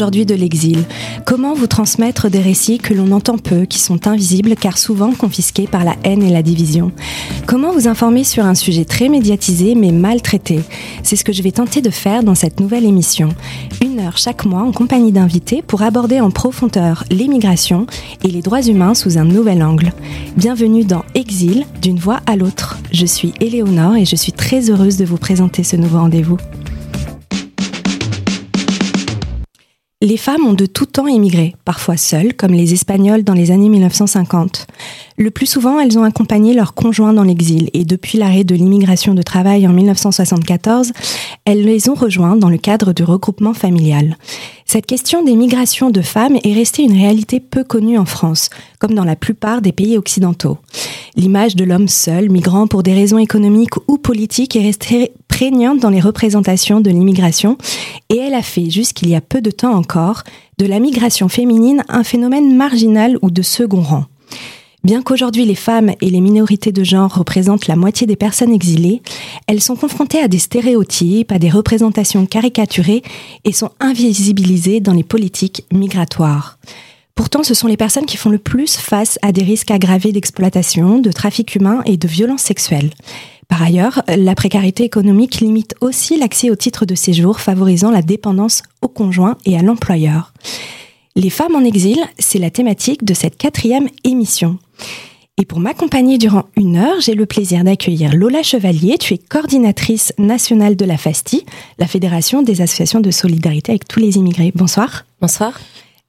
aujourd'hui de l'exil Comment vous transmettre des récits que l'on entend peu, qui sont invisibles car souvent confisqués par la haine et la division? Comment vous informer sur un sujet très médiatisé mais mal traité C'est ce que je vais tenter de faire dans cette nouvelle émission. Une heure chaque mois en compagnie d'invités pour aborder en profondeur l'émigration et les droits humains sous un nouvel angle. Bienvenue dans Exil, d'une voix à l'autre. Je suis Éléonore et je suis très heureuse de vous présenter ce nouveau rendez-vous. Les femmes ont de tout temps émigré, parfois seules, comme les Espagnols dans les années 1950. Le plus souvent, elles ont accompagné leurs conjoints dans l'exil et depuis l'arrêt de l'immigration de travail en 1974, elles les ont rejoints dans le cadre du regroupement familial. Cette question des migrations de femmes est restée une réalité peu connue en France, comme dans la plupart des pays occidentaux. L'image de l'homme seul, migrant pour des raisons économiques ou politiques, est restée prégnante dans les représentations de l'immigration et elle a fait, jusqu'il y a peu de temps encore, de la migration féminine un phénomène marginal ou de second rang. Bien qu'aujourd'hui les femmes et les minorités de genre représentent la moitié des personnes exilées, elles sont confrontées à des stéréotypes, à des représentations caricaturées et sont invisibilisées dans les politiques migratoires. Pourtant, ce sont les personnes qui font le plus face à des risques aggravés d'exploitation, de trafic humain et de violences sexuelles. Par ailleurs, la précarité économique limite aussi l'accès au titre de séjour, favorisant la dépendance au conjoint et à l'employeur. Les femmes en exil, c'est la thématique de cette quatrième émission. Et pour m'accompagner durant une heure, j'ai le plaisir d'accueillir Lola Chevalier. Tu es coordinatrice nationale de la FASTI, la Fédération des associations de solidarité avec tous les immigrés. Bonsoir. Bonsoir.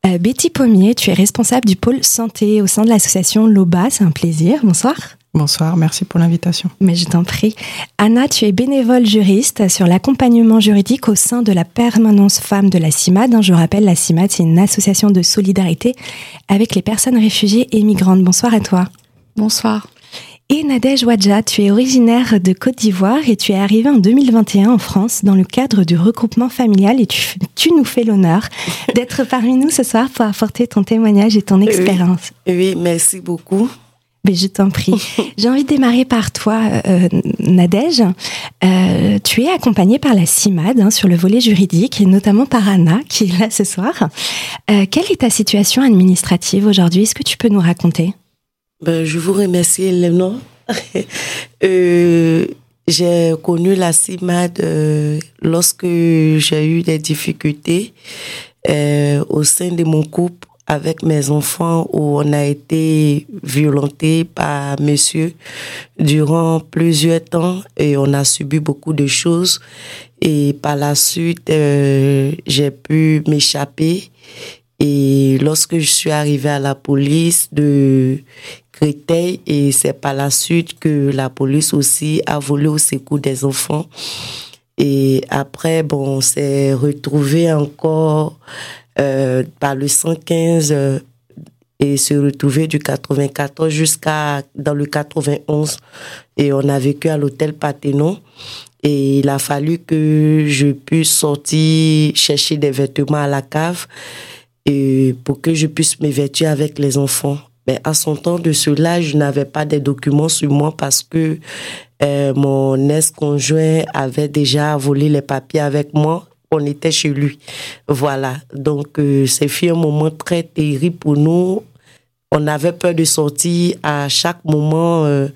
Euh, Betty Pommier, tu es responsable du pôle santé au sein de l'association LOBA. C'est un plaisir. Bonsoir. Bonsoir, merci pour l'invitation. Mais je t'en prie. Anna, tu es bénévole juriste sur l'accompagnement juridique au sein de la permanence femmes de la CIMAD. Je rappelle, la CIMAD, c'est une association de solidarité avec les personnes réfugiées et migrantes. Bonsoir à toi. Bonsoir. Et Nadège Wadja, tu es originaire de Côte d'Ivoire et tu es arrivée en 2021 en France dans le cadre du regroupement familial et tu, tu nous fais l'honneur d'être parmi nous ce soir pour apporter ton témoignage et ton expérience. Oui, merci beaucoup. Mais je t'en prie. J'ai envie de démarrer par toi, euh, Nadège. Euh, tu es accompagnée par la CIMAD hein, sur le volet juridique et notamment par Anna qui est là ce soir. Euh, quelle est ta situation administrative aujourd'hui? Est-ce que tu peux nous raconter? Ben, Je vous remercie, Eleanor. euh, j'ai connu la CIMAD lorsque j'ai eu des difficultés au sein de mon couple avec mes enfants où on a été violenté par monsieur durant plusieurs temps et on a subi beaucoup de choses. Et par la suite, euh, j'ai pu m'échapper. Et lorsque je suis arrivée à la police de Créteil, et c'est par la suite que la police aussi a volé au secours des enfants. Et après, bon, on s'est retrouvé encore euh, par le 115 euh, et se retrouver du 94 jusqu'à dans le 91 et on a vécu à l'hôtel Pathénon et il a fallu que je puisse sortir chercher des vêtements à la cave et pour que je puisse me avec les enfants. Mais à son temps de cela, je n'avais pas des documents sur moi parce que euh, mon ex-conjoint avait déjà volé les papiers avec moi on était chez lui. Voilà. Donc, euh, c'est fut un moment très terrible pour nous. On avait peur de sortir à chaque moment. Euh,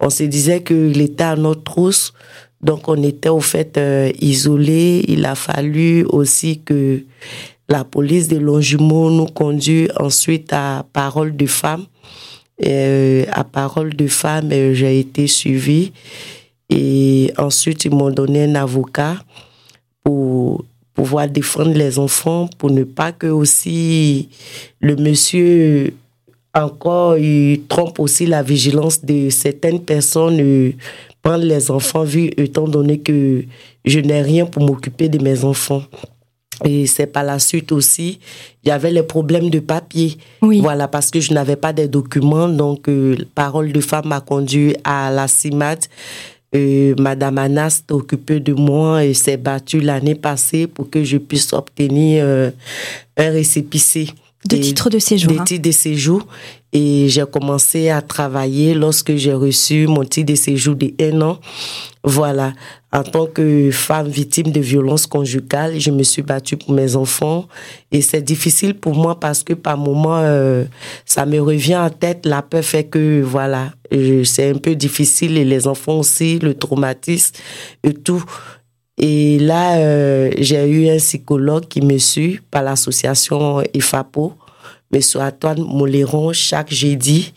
on se disait qu'il était à notre trousse. Donc, on était au fait euh, isolés. Il a fallu aussi que la police de Longjumeau nous conduise ensuite à Parole de Femme. Et, à Parole de Femme, j'ai été suivie. Et ensuite, ils m'ont donné un avocat pour pouvoir défendre les enfants, pour ne pas que aussi le monsieur encore il trompe aussi la vigilance de certaines personnes euh, prendre les enfants vu étant donné que je n'ai rien pour m'occuper de mes enfants. Et c'est par la suite aussi, il y avait les problèmes de papier. Oui. Voilà, parce que je n'avais pas de documents. Donc, euh, Parole de femme m'a conduit à la CIMAT euh, Madame Anas s'est occupée de moi et s'est battue l'année passée pour que je puisse obtenir euh, un récépissé. De titres de séjour. Des hein. titres de séjour. Et j'ai commencé à travailler lorsque j'ai reçu mon titre de séjour de un an. Voilà. En tant que femme victime de violence conjugale, je me suis battue pour mes enfants. Et c'est difficile pour moi parce que par moments, euh, ça me revient en tête. La peur fait que, voilà, c'est un peu difficile. Et les enfants aussi, le traumatisme et tout. Et là, euh, j'ai eu un psychologue qui me suit par l'association IFAPO, M. Antoine Moléron, chaque jeudi.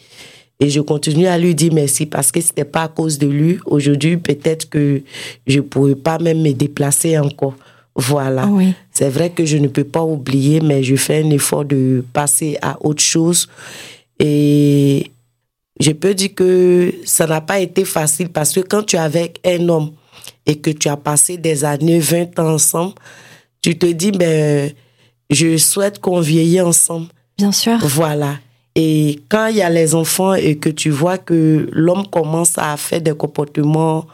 Et je continue à lui dire merci parce que c'était pas à cause de lui. Aujourd'hui, peut-être que je pourrais pas même me déplacer encore. Voilà. Oui. C'est vrai que je ne peux pas oublier, mais je fais un effort de passer à autre chose. Et je peux dire que ça n'a pas été facile parce que quand tu es avec un homme et que tu as passé des années, 20 ans ensemble, tu te dis, ben, je souhaite qu'on vieillit ensemble. Bien sûr. Voilà. Et quand il y a les enfants et que tu vois que l'homme commence à faire des comportements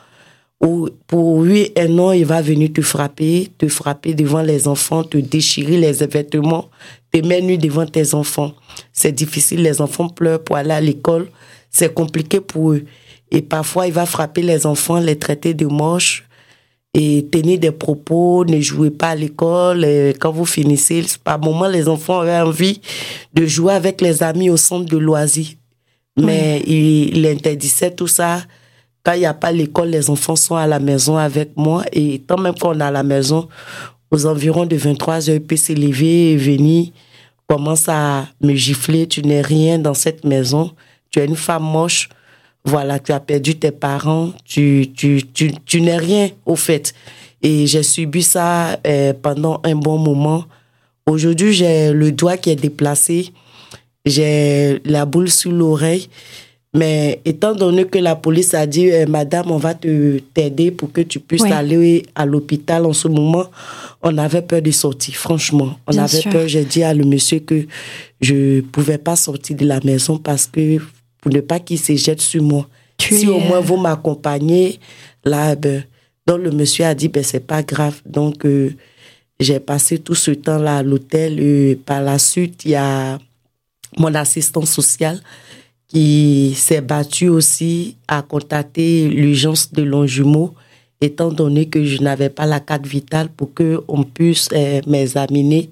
où pour lui un an, il va venir te frapper, te frapper devant les enfants, te déchirer les vêtements, te mettre nu devant tes enfants. C'est difficile, les enfants pleurent pour aller à l'école, c'est compliqué pour eux. Et parfois, il va frapper les enfants, les traiter de moches et tenir des propos, ne jouez pas à l'école. Quand vous finissez, par moment, les enfants avaient envie de jouer avec les amis au centre de loisirs. Mais il, il interdisait tout ça. Quand il n'y a pas l'école, les enfants sont à la maison avec moi. Et tant même qu'on est à la maison, aux environs de 23 heures, il peut s'élever et venir, commence à me gifler. Tu n'es rien dans cette maison. Tu es une femme moche voilà, tu as perdu tes parents, tu, tu, tu, tu n'es rien au fait. Et j'ai subi ça euh, pendant un bon moment. Aujourd'hui, j'ai le doigt qui est déplacé, j'ai la boule sous l'oreille. Mais étant donné que la police a dit, euh, Madame, on va te t'aider pour que tu puisses aller à l'hôpital en ce moment, on avait peur de sortir, franchement. On Bien avait sûr. peur. J'ai dit à le monsieur que je pouvais pas sortir de la maison parce que pour ne pas qu'il se jette sur moi. Tu si es, au moins euh, vous m'accompagnez, là, ben, donc le monsieur a dit, ben, c'est pas grave. Donc, euh, j'ai passé tout ce temps-là à l'hôtel. et par la suite, il y a mon assistant social qui s'est battu aussi à contacter l'urgence de Longjumeau, étant donné que je n'avais pas la carte vitale pour que on puisse euh, m'examiner.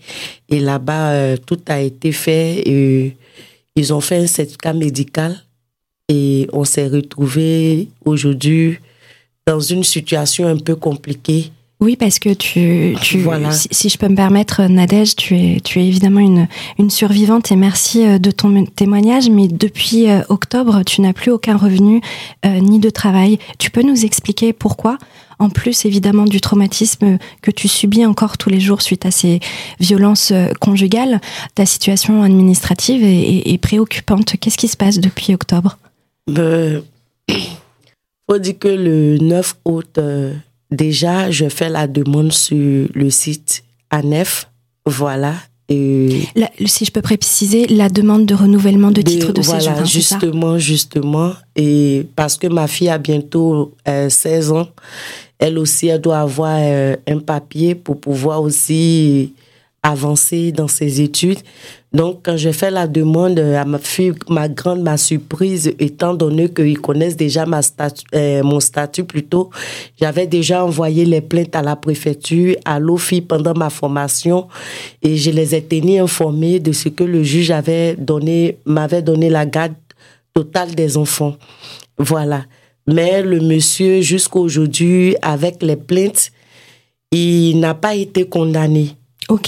Et là-bas, euh, tout a été fait. Ils ont fait un certificat médical et on s'est retrouvé aujourd'hui dans une situation un peu compliquée. Oui, parce que tu, tu Voilà. si, si je peux me permettre, Nadège, tu es, tu es évidemment une, une survivante et merci euh, de ton témoignage. Mais depuis euh, octobre, tu n'as plus aucun revenu euh, ni de travail. Tu peux nous expliquer pourquoi? En plus, évidemment, du traumatisme que tu subis encore tous les jours suite à ces violences euh, conjugales, ta situation administrative est, préoccupante. Qu'est-ce qui se passe depuis octobre? Ben, faut dire que le 9 août, euh, déjà, je fais la demande sur le site ANEF. Voilà. Et La- si je peux préciser, la demande de renouvellement de de- titre de voilà, séjour. hein, justement, justement. Et parce que ma fille a bientôt euh, 16 ans, elle aussi, elle doit avoir euh, un papier pour pouvoir aussi avancer dans ses études. Donc, quand je fais la demande euh, à ma fille, ma grande, ma surprise, étant donné qu'ils connaissent déjà ma euh, mon statut plutôt, j'avais déjà envoyé les plaintes à la préfecture, à l'OFI pendant ma formation et je les ai tenus informés de ce que le juge avait donné, m'avait donné la garde totale des enfants. Voilà. Mais le monsieur, jusqu'à aujourd'hui, avec les plaintes, il n'a pas été condamné.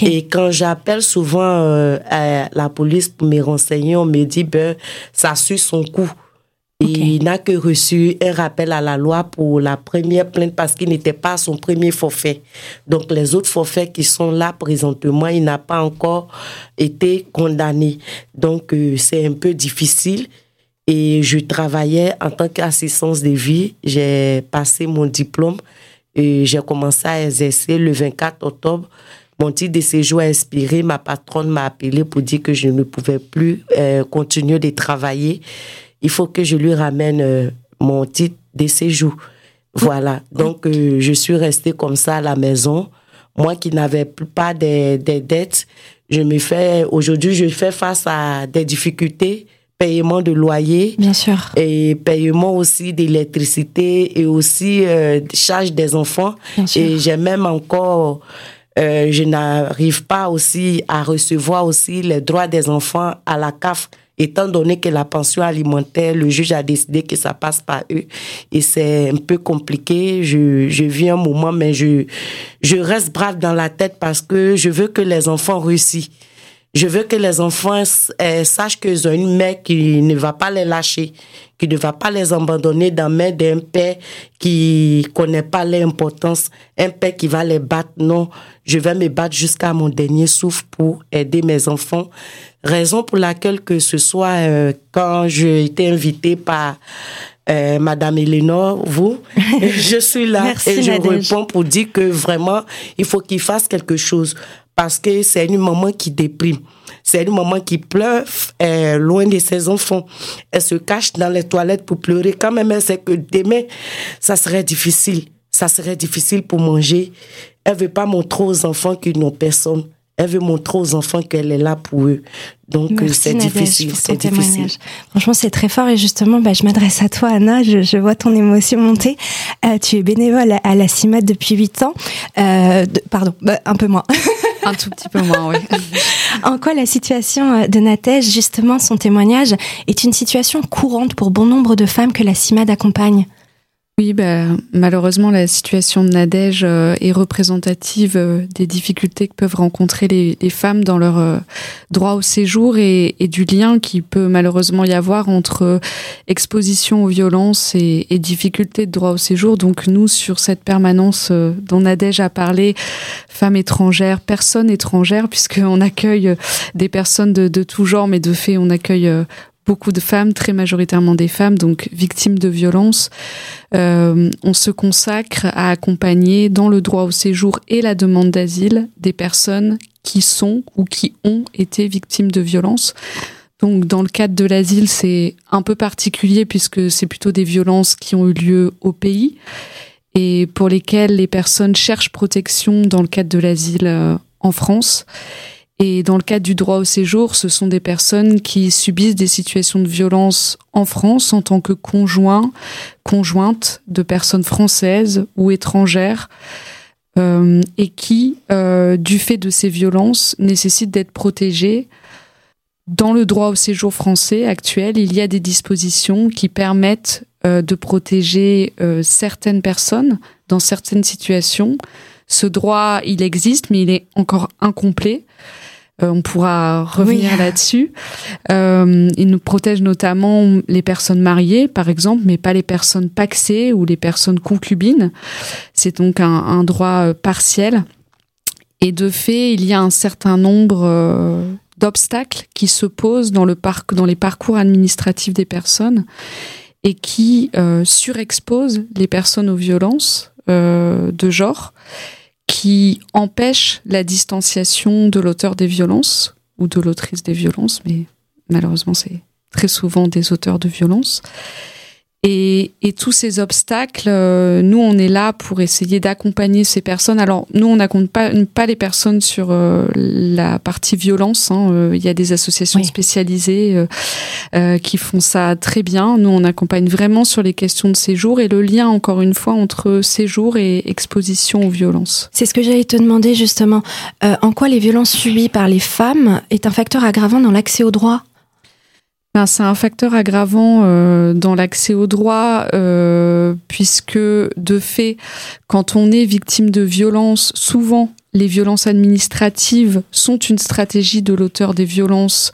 Et quand j'appelle souvent euh, à la police pour me renseigner, on me dit ben ça suit son coup. Il n'a que reçu un rappel à la loi pour la première plainte parce qu'il n'était pas à son premier forfait. Donc les autres forfaits qui sont là présentement, il n'a pas encore été condamné. Donc euh, c'est un peu difficile. Et je travaillais en tant qu'assistance de vie. J'ai passé mon diplôme et j'ai commencé à exercer le 24 octobre. Mon titre de séjour a expiré. Ma patronne m'a appelé pour dire que je ne pouvais plus euh, continuer de travailler. Il faut que je lui ramène euh, mon titre de séjour. Voilà. Donc, euh, je suis restée comme ça à la maison. Moi qui n'avais plus pas des, des dettes, Je me fais, aujourd'hui, je fais face à des difficultés paiement de loyer. Bien sûr. Et paiement aussi d'électricité et aussi euh, charge des enfants. Bien sûr. Et j'ai même encore, euh, je n'arrive pas aussi à recevoir aussi les droits des enfants à la CAF étant donné que la pension alimentaire, le juge a décidé que ça passe par eux. Et c'est un peu compliqué. Je, je vis un moment, mais je, je reste brave dans la tête parce que je veux que les enfants réussissent. Je veux que les enfants euh, sachent qu'ils ont une mère qui ne va pas les lâcher, qui ne va pas les abandonner dans la main d'un père qui connaît pas l'importance, un père qui va les battre. Non, je vais me battre jusqu'à mon dernier souffle pour aider mes enfants. Raison pour laquelle que ce soit euh, quand j'ai été invitée par euh, Madame Eleanor, vous, je suis là Merci, et je Nadège. réponds pour dire que vraiment, il faut qu'il fasse quelque chose parce que c'est une maman qui déprime. C'est une maman qui pleure euh, loin de ses enfants. Elle se cache dans les toilettes pour pleurer. Quand même, elle sait que demain, ça serait difficile. Ça serait difficile pour manger. Elle veut pas montrer aux enfants qu'ils n'ont personne. Elle veut montrer aux enfants qu'elle est là pour eux. Donc, euh, c'est difficile. C'est difficile. Franchement, c'est très fort et justement, bah, je m'adresse à toi, Anna. Je, je vois ton émotion monter. Euh, tu es bénévole à la CIMAD depuis 8 ans. Euh, de- pardon, bah, un peu moins. Un tout petit peu moins, oui. en quoi la situation euh, de Natège, justement, son témoignage, est une situation courante pour bon nombre de femmes que la CIMAD accompagne? Oui, bah, malheureusement, la situation de Nadège euh, est représentative euh, des difficultés que peuvent rencontrer les, femmes dans leur euh, droit au séjour et, du lien qui peut malheureusement y avoir entre exposition aux violences et, difficultés de droit au séjour. Donc nous, sur cette permanence dont Nadège a parlé, femmes étrangères, personnes étrangères, puisqu'on accueille des personnes de, tout genre, mais de fait, on accueille beaucoup de femmes, très majoritairement des femmes, donc victimes de violences. Euh, on se consacre à accompagner dans le droit au séjour et la demande d'asile des personnes qui sont ou qui ont été victimes de violences. Donc, dans le cadre de l'asile, c'est un peu particulier puisque c'est plutôt des violences qui ont eu lieu au pays et pour lesquelles les personnes cherchent protection dans le cadre de l'asile euh, en France. Et dans le cadre du droit au séjour, ce sont des personnes qui subissent des situations de violence en France en tant que conjoints, conjointes de personnes françaises ou étrangères, euh, et qui, euh, du fait de ces violences, nécessitent d'être protégées. Dans le droit au séjour français actuel, il y a des dispositions qui permettent euh, de protéger euh, certaines personnes dans certaines situations. Ce droit, il existe, mais il est encore incomplet. Euh, on pourra revenir Oui. là-dessus. Euh, il nous protège notamment les personnes mariées, par exemple, mais pas les personnes paxées ou les personnes concubines. C'est donc un, un droit euh, partiel. Et de fait, il y a un certain nombre euh, d'obstacles qui se posent dans, le parc, dans les parcours administratifs des personnes et qui surexposent les personnes aux violences de genre, qui empêchent la distanciation de l'auteur des violences ou de l'autrice des violences, mais malheureusement c'est très souvent des auteurs de violences. Et, et tous ces obstacles, euh, nous, on est là pour essayer d'accompagner ces personnes. Alors, nous, on n'accompagne pas, les personnes sur euh, la partie violence. hein. Euh, Il y a des associations Oui. spécialisées euh, euh, qui font ça très bien. Nous, on accompagne vraiment sur les questions de séjour et le lien, encore une fois, entre séjour et exposition aux violences. C'est ce que j'allais te demander justement. Euh, en quoi les violences subies par les femmes est un facteur aggravant dans l'accès au droit Ben, c'est un facteur aggravant euh, dans l'accès au droit, euh, puisque de fait, quand on est victime de violences, souvent les violences administratives sont une stratégie de l'auteur des violences,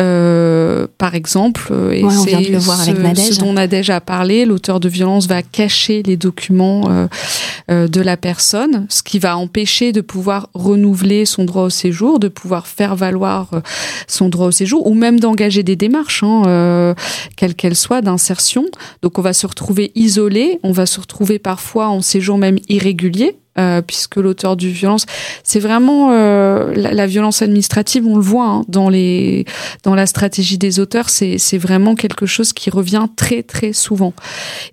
euh, par exemple. euh, Et Ouais, on vient de c'est le voir avec ce, ce dont Nadège a parlé. L'auteur de violence va cacher les documents euh, euh, de la personne, ce qui va empêcher de pouvoir renouveler son droit au séjour, de pouvoir faire valoir euh, son droit au séjour, ou même d'engager des démarches, hein, euh, quelles qu'elles soient, d'insertion. Donc on va se retrouver isolé, on va se retrouver parfois en séjour même irrégulier, euh, puisque l'auteur du violence, c'est vraiment euh, la, violence administrative, on le voit hein, dans les dans la stratégie des auteurs, c'est c'est vraiment quelque chose qui revient très très souvent.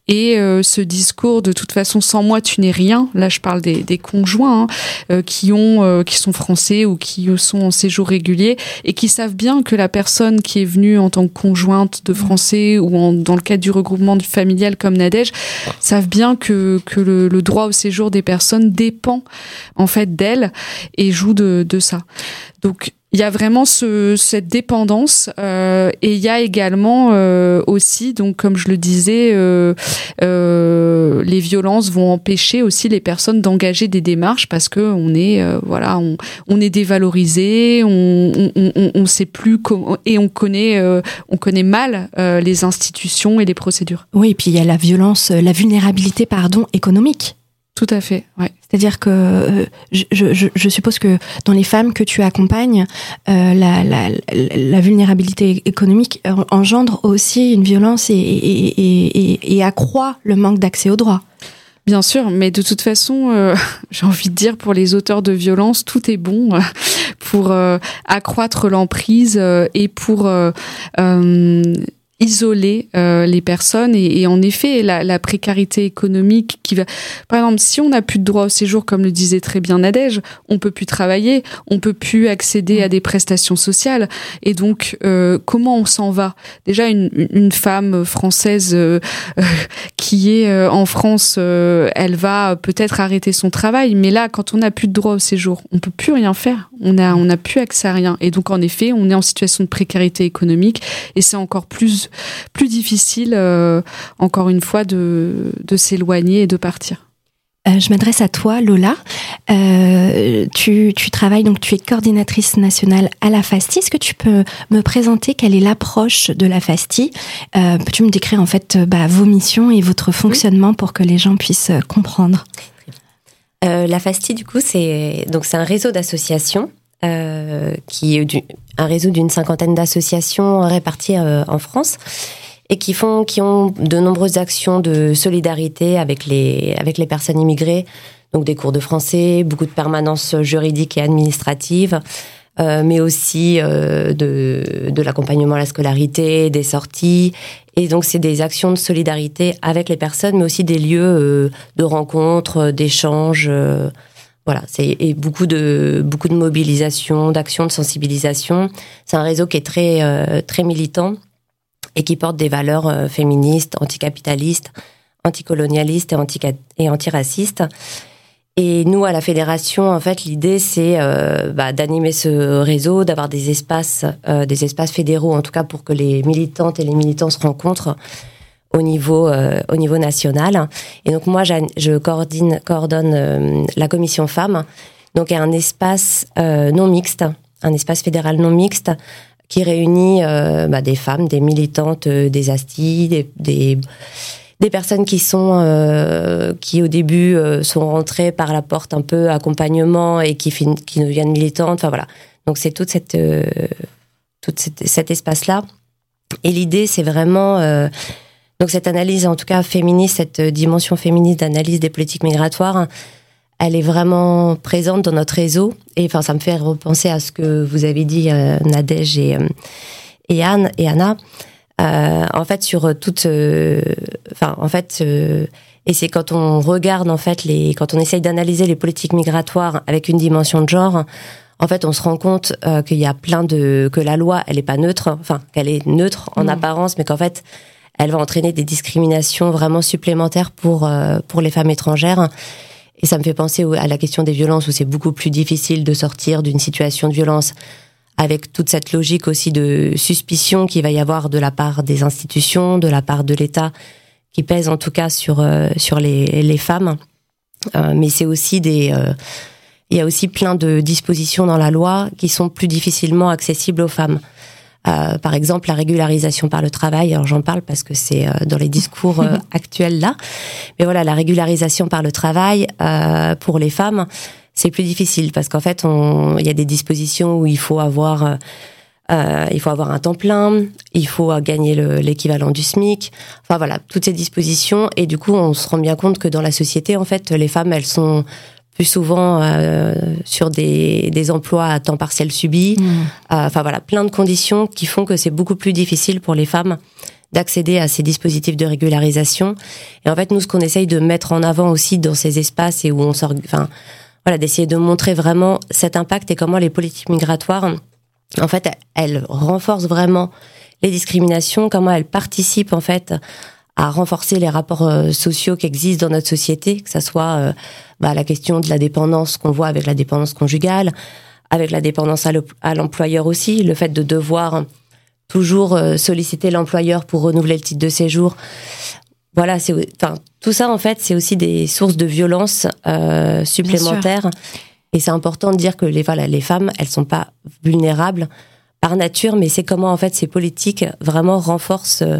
Et euh, ce discours de toute façon sans moi tu n'es rien. Là, je parle des, des conjoints hein, qui ont qui sont français ou qui sont en séjour régulier et qui savent bien que la personne qui est venue en tant que conjointe de français ou en, dans le cadre du regroupement familial comme Nadège savent bien que que le, le droit au séjour des personnes dépend en fait d'elle et joue de, de ça. Donc il y a vraiment ce, cette dépendance euh, et il y a également euh, aussi donc comme je le disais euh, les violences vont empêcher aussi les personnes d'engager des démarches parce que on est voilà on, on, est dévalorisé on, on, on, on sait plus comment et on connaît on connaît mal les institutions et les procédures. Oui et puis il y a la violence la vulnérabilité pardon économique tout à fait, ouais. C'est-à-dire que euh, je, je, je, suppose que dans les femmes que tu accompagnes, euh, la, la, la, vulnérabilité économique engendre aussi une violence et, et, et, et accroît le manque d'accès aux droits. Bien sûr, mais de toute façon, euh, j'ai envie de dire pour les auteurs de violence, tout est bon euh, pour euh, accroître l'emprise et pour isoler euh, les personnes et, et, en effet la, la, précarité économique qui va par exemple si on n'a plus de droit au séjour comme le disait très bien Nadège on peut plus travailler on peut plus accéder à des prestations sociales. Et donc euh, comment on s'en va? Déjà une, une femme française euh, qui est euh, en France elle va peut-être arrêter son travail mais là quand on n'a plus de droit au séjour on peut plus rien faire. On a on n'a plus accès à rien. Et donc en effet on est en situation de précarité économique et c'est encore plus plus difficile, euh, encore une fois, de, de s'éloigner et de partir. Euh, je m'adresse à toi, Lola. Euh, tu, tu, travailles, donc tu es coordinatrice nationale à la FASTI. Est-ce que tu peux me présenter quelle est l'approche de la FASTI euh, Peux-tu me décrire en fait bah, vos missions et votre fonctionnement pour que les gens puissent comprendre? La FASTI, du coup, c'est donc c'est un réseau d'associations euh, qui est un réseau d'une cinquantaine d'associations réparties euh, en France et qui font, qui ont de nombreuses actions de solidarité avec les avec les personnes immigrées, donc des cours de français, beaucoup de permanences juridiques et administratives, euh, mais aussi euh, de de l'accompagnement à la scolarité, des sorties, et donc c'est des actions de solidarité avec les personnes, mais aussi des lieux euh, de rencontres, d'échanges. Voilà, c'est et beaucoup de beaucoup de mobilisation, d'action, de sensibilisation. C'est un réseau qui est très euh, très militant et qui porte des valeurs euh, féministes, anticapitalistes, anticolonialistes et anti et antiracistes. Et nous, à la fédération, en fait, l'idée c'est euh, bah, d'animer ce réseau, d'avoir des espaces, des espaces fédéraux, en tout cas pour que les militantes et les militants se rencontrent au niveau euh, au niveau national. Et donc moi, je coordine coordonne euh, la commission femmes. Donc a un espace euh, non mixte, un espace fédéral non mixte qui réunit bah, des femmes, des militantes, des astis, des, des, des personnes qui sont qui au début sont rentrées par la porte un peu accompagnement et qui qui deviennent militantes. Enfin voilà. Donc c'est toute cette toute cette, cet espace là. Et l'idée c'est vraiment donc cette analyse, en tout cas féministe, cette dimension féministe d'analyse des politiques migratoires, elle est vraiment présente dans notre réseau. Et enfin, ça me fait repenser à ce que vous avez dit, euh, Nadège et, euh, et Anne et Anna. Euh, en fait, sur toute, euh, enfin, en fait, et c'est quand on regarde en fait les, quand on essaye d'analyser les politiques migratoires avec une dimension de genre, en fait, on se rend compte qu'il y a plein de, que la loi, elle est pas neutre, enfin, qu'elle est neutre en mmh. apparence, mais qu'en fait, elle va entraîner des discriminations vraiment supplémentaires pour euh, pour les femmes étrangères. Et ça me fait penser à la question des violences où c'est beaucoup plus difficile de sortir d'une situation de violence avec toute cette logique aussi de suspicion qu'il va y avoir de la part des institutions, de la part de l'État, qui pèse en tout cas sur euh, sur les, les femmes. Euh, mais c'est aussi des il y a aussi plein de dispositions dans la loi qui sont plus difficilement accessibles aux femmes. Euh, par exemple, la régularisation par le travail. Alors j'en parle parce que c'est euh, dans les discours euh, actuels là. Mais voilà, la régularisation par le travail pour les femmes, c'est plus difficile parce qu'en fait, il y a des dispositions où il faut avoir il faut avoir un temps plein, il faut gagner l'équivalent du SMIC. Enfin voilà, toutes ces dispositions. Et du coup, on se rend bien compte que dans la société, en fait, les femmes, elles sont plus souvent sur des, des emplois à temps partiel subis. Mmh. Enfin voilà, plein de conditions qui font que c'est beaucoup plus difficile pour les femmes d'accéder à ces dispositifs de régularisation. Et en fait, nous, ce qu'on essaye de mettre en avant aussi dans ces espaces et où on sort, enfin, voilà, d'essayer de montrer vraiment cet impact et comment les politiques migratoires, en fait, elles renforcent vraiment les discriminations, comment elles participent en fait à renforcer les rapports euh, sociaux qui existent dans notre société, que ça soit euh, bah, la question de la dépendance qu'on voit avec la dépendance conjugale, avec la dépendance à l'employeur aussi, le fait de devoir toujours euh, solliciter l'employeur pour renouveler le titre de séjour. Voilà, c'est enfin tout ça en fait, c'est aussi des sources de violence euh, supplémentaires. Et c'est important de dire que les voilà, les femmes, elles sont pas vulnérables par nature, mais c'est comment en fait ces politiques vraiment renforcent euh,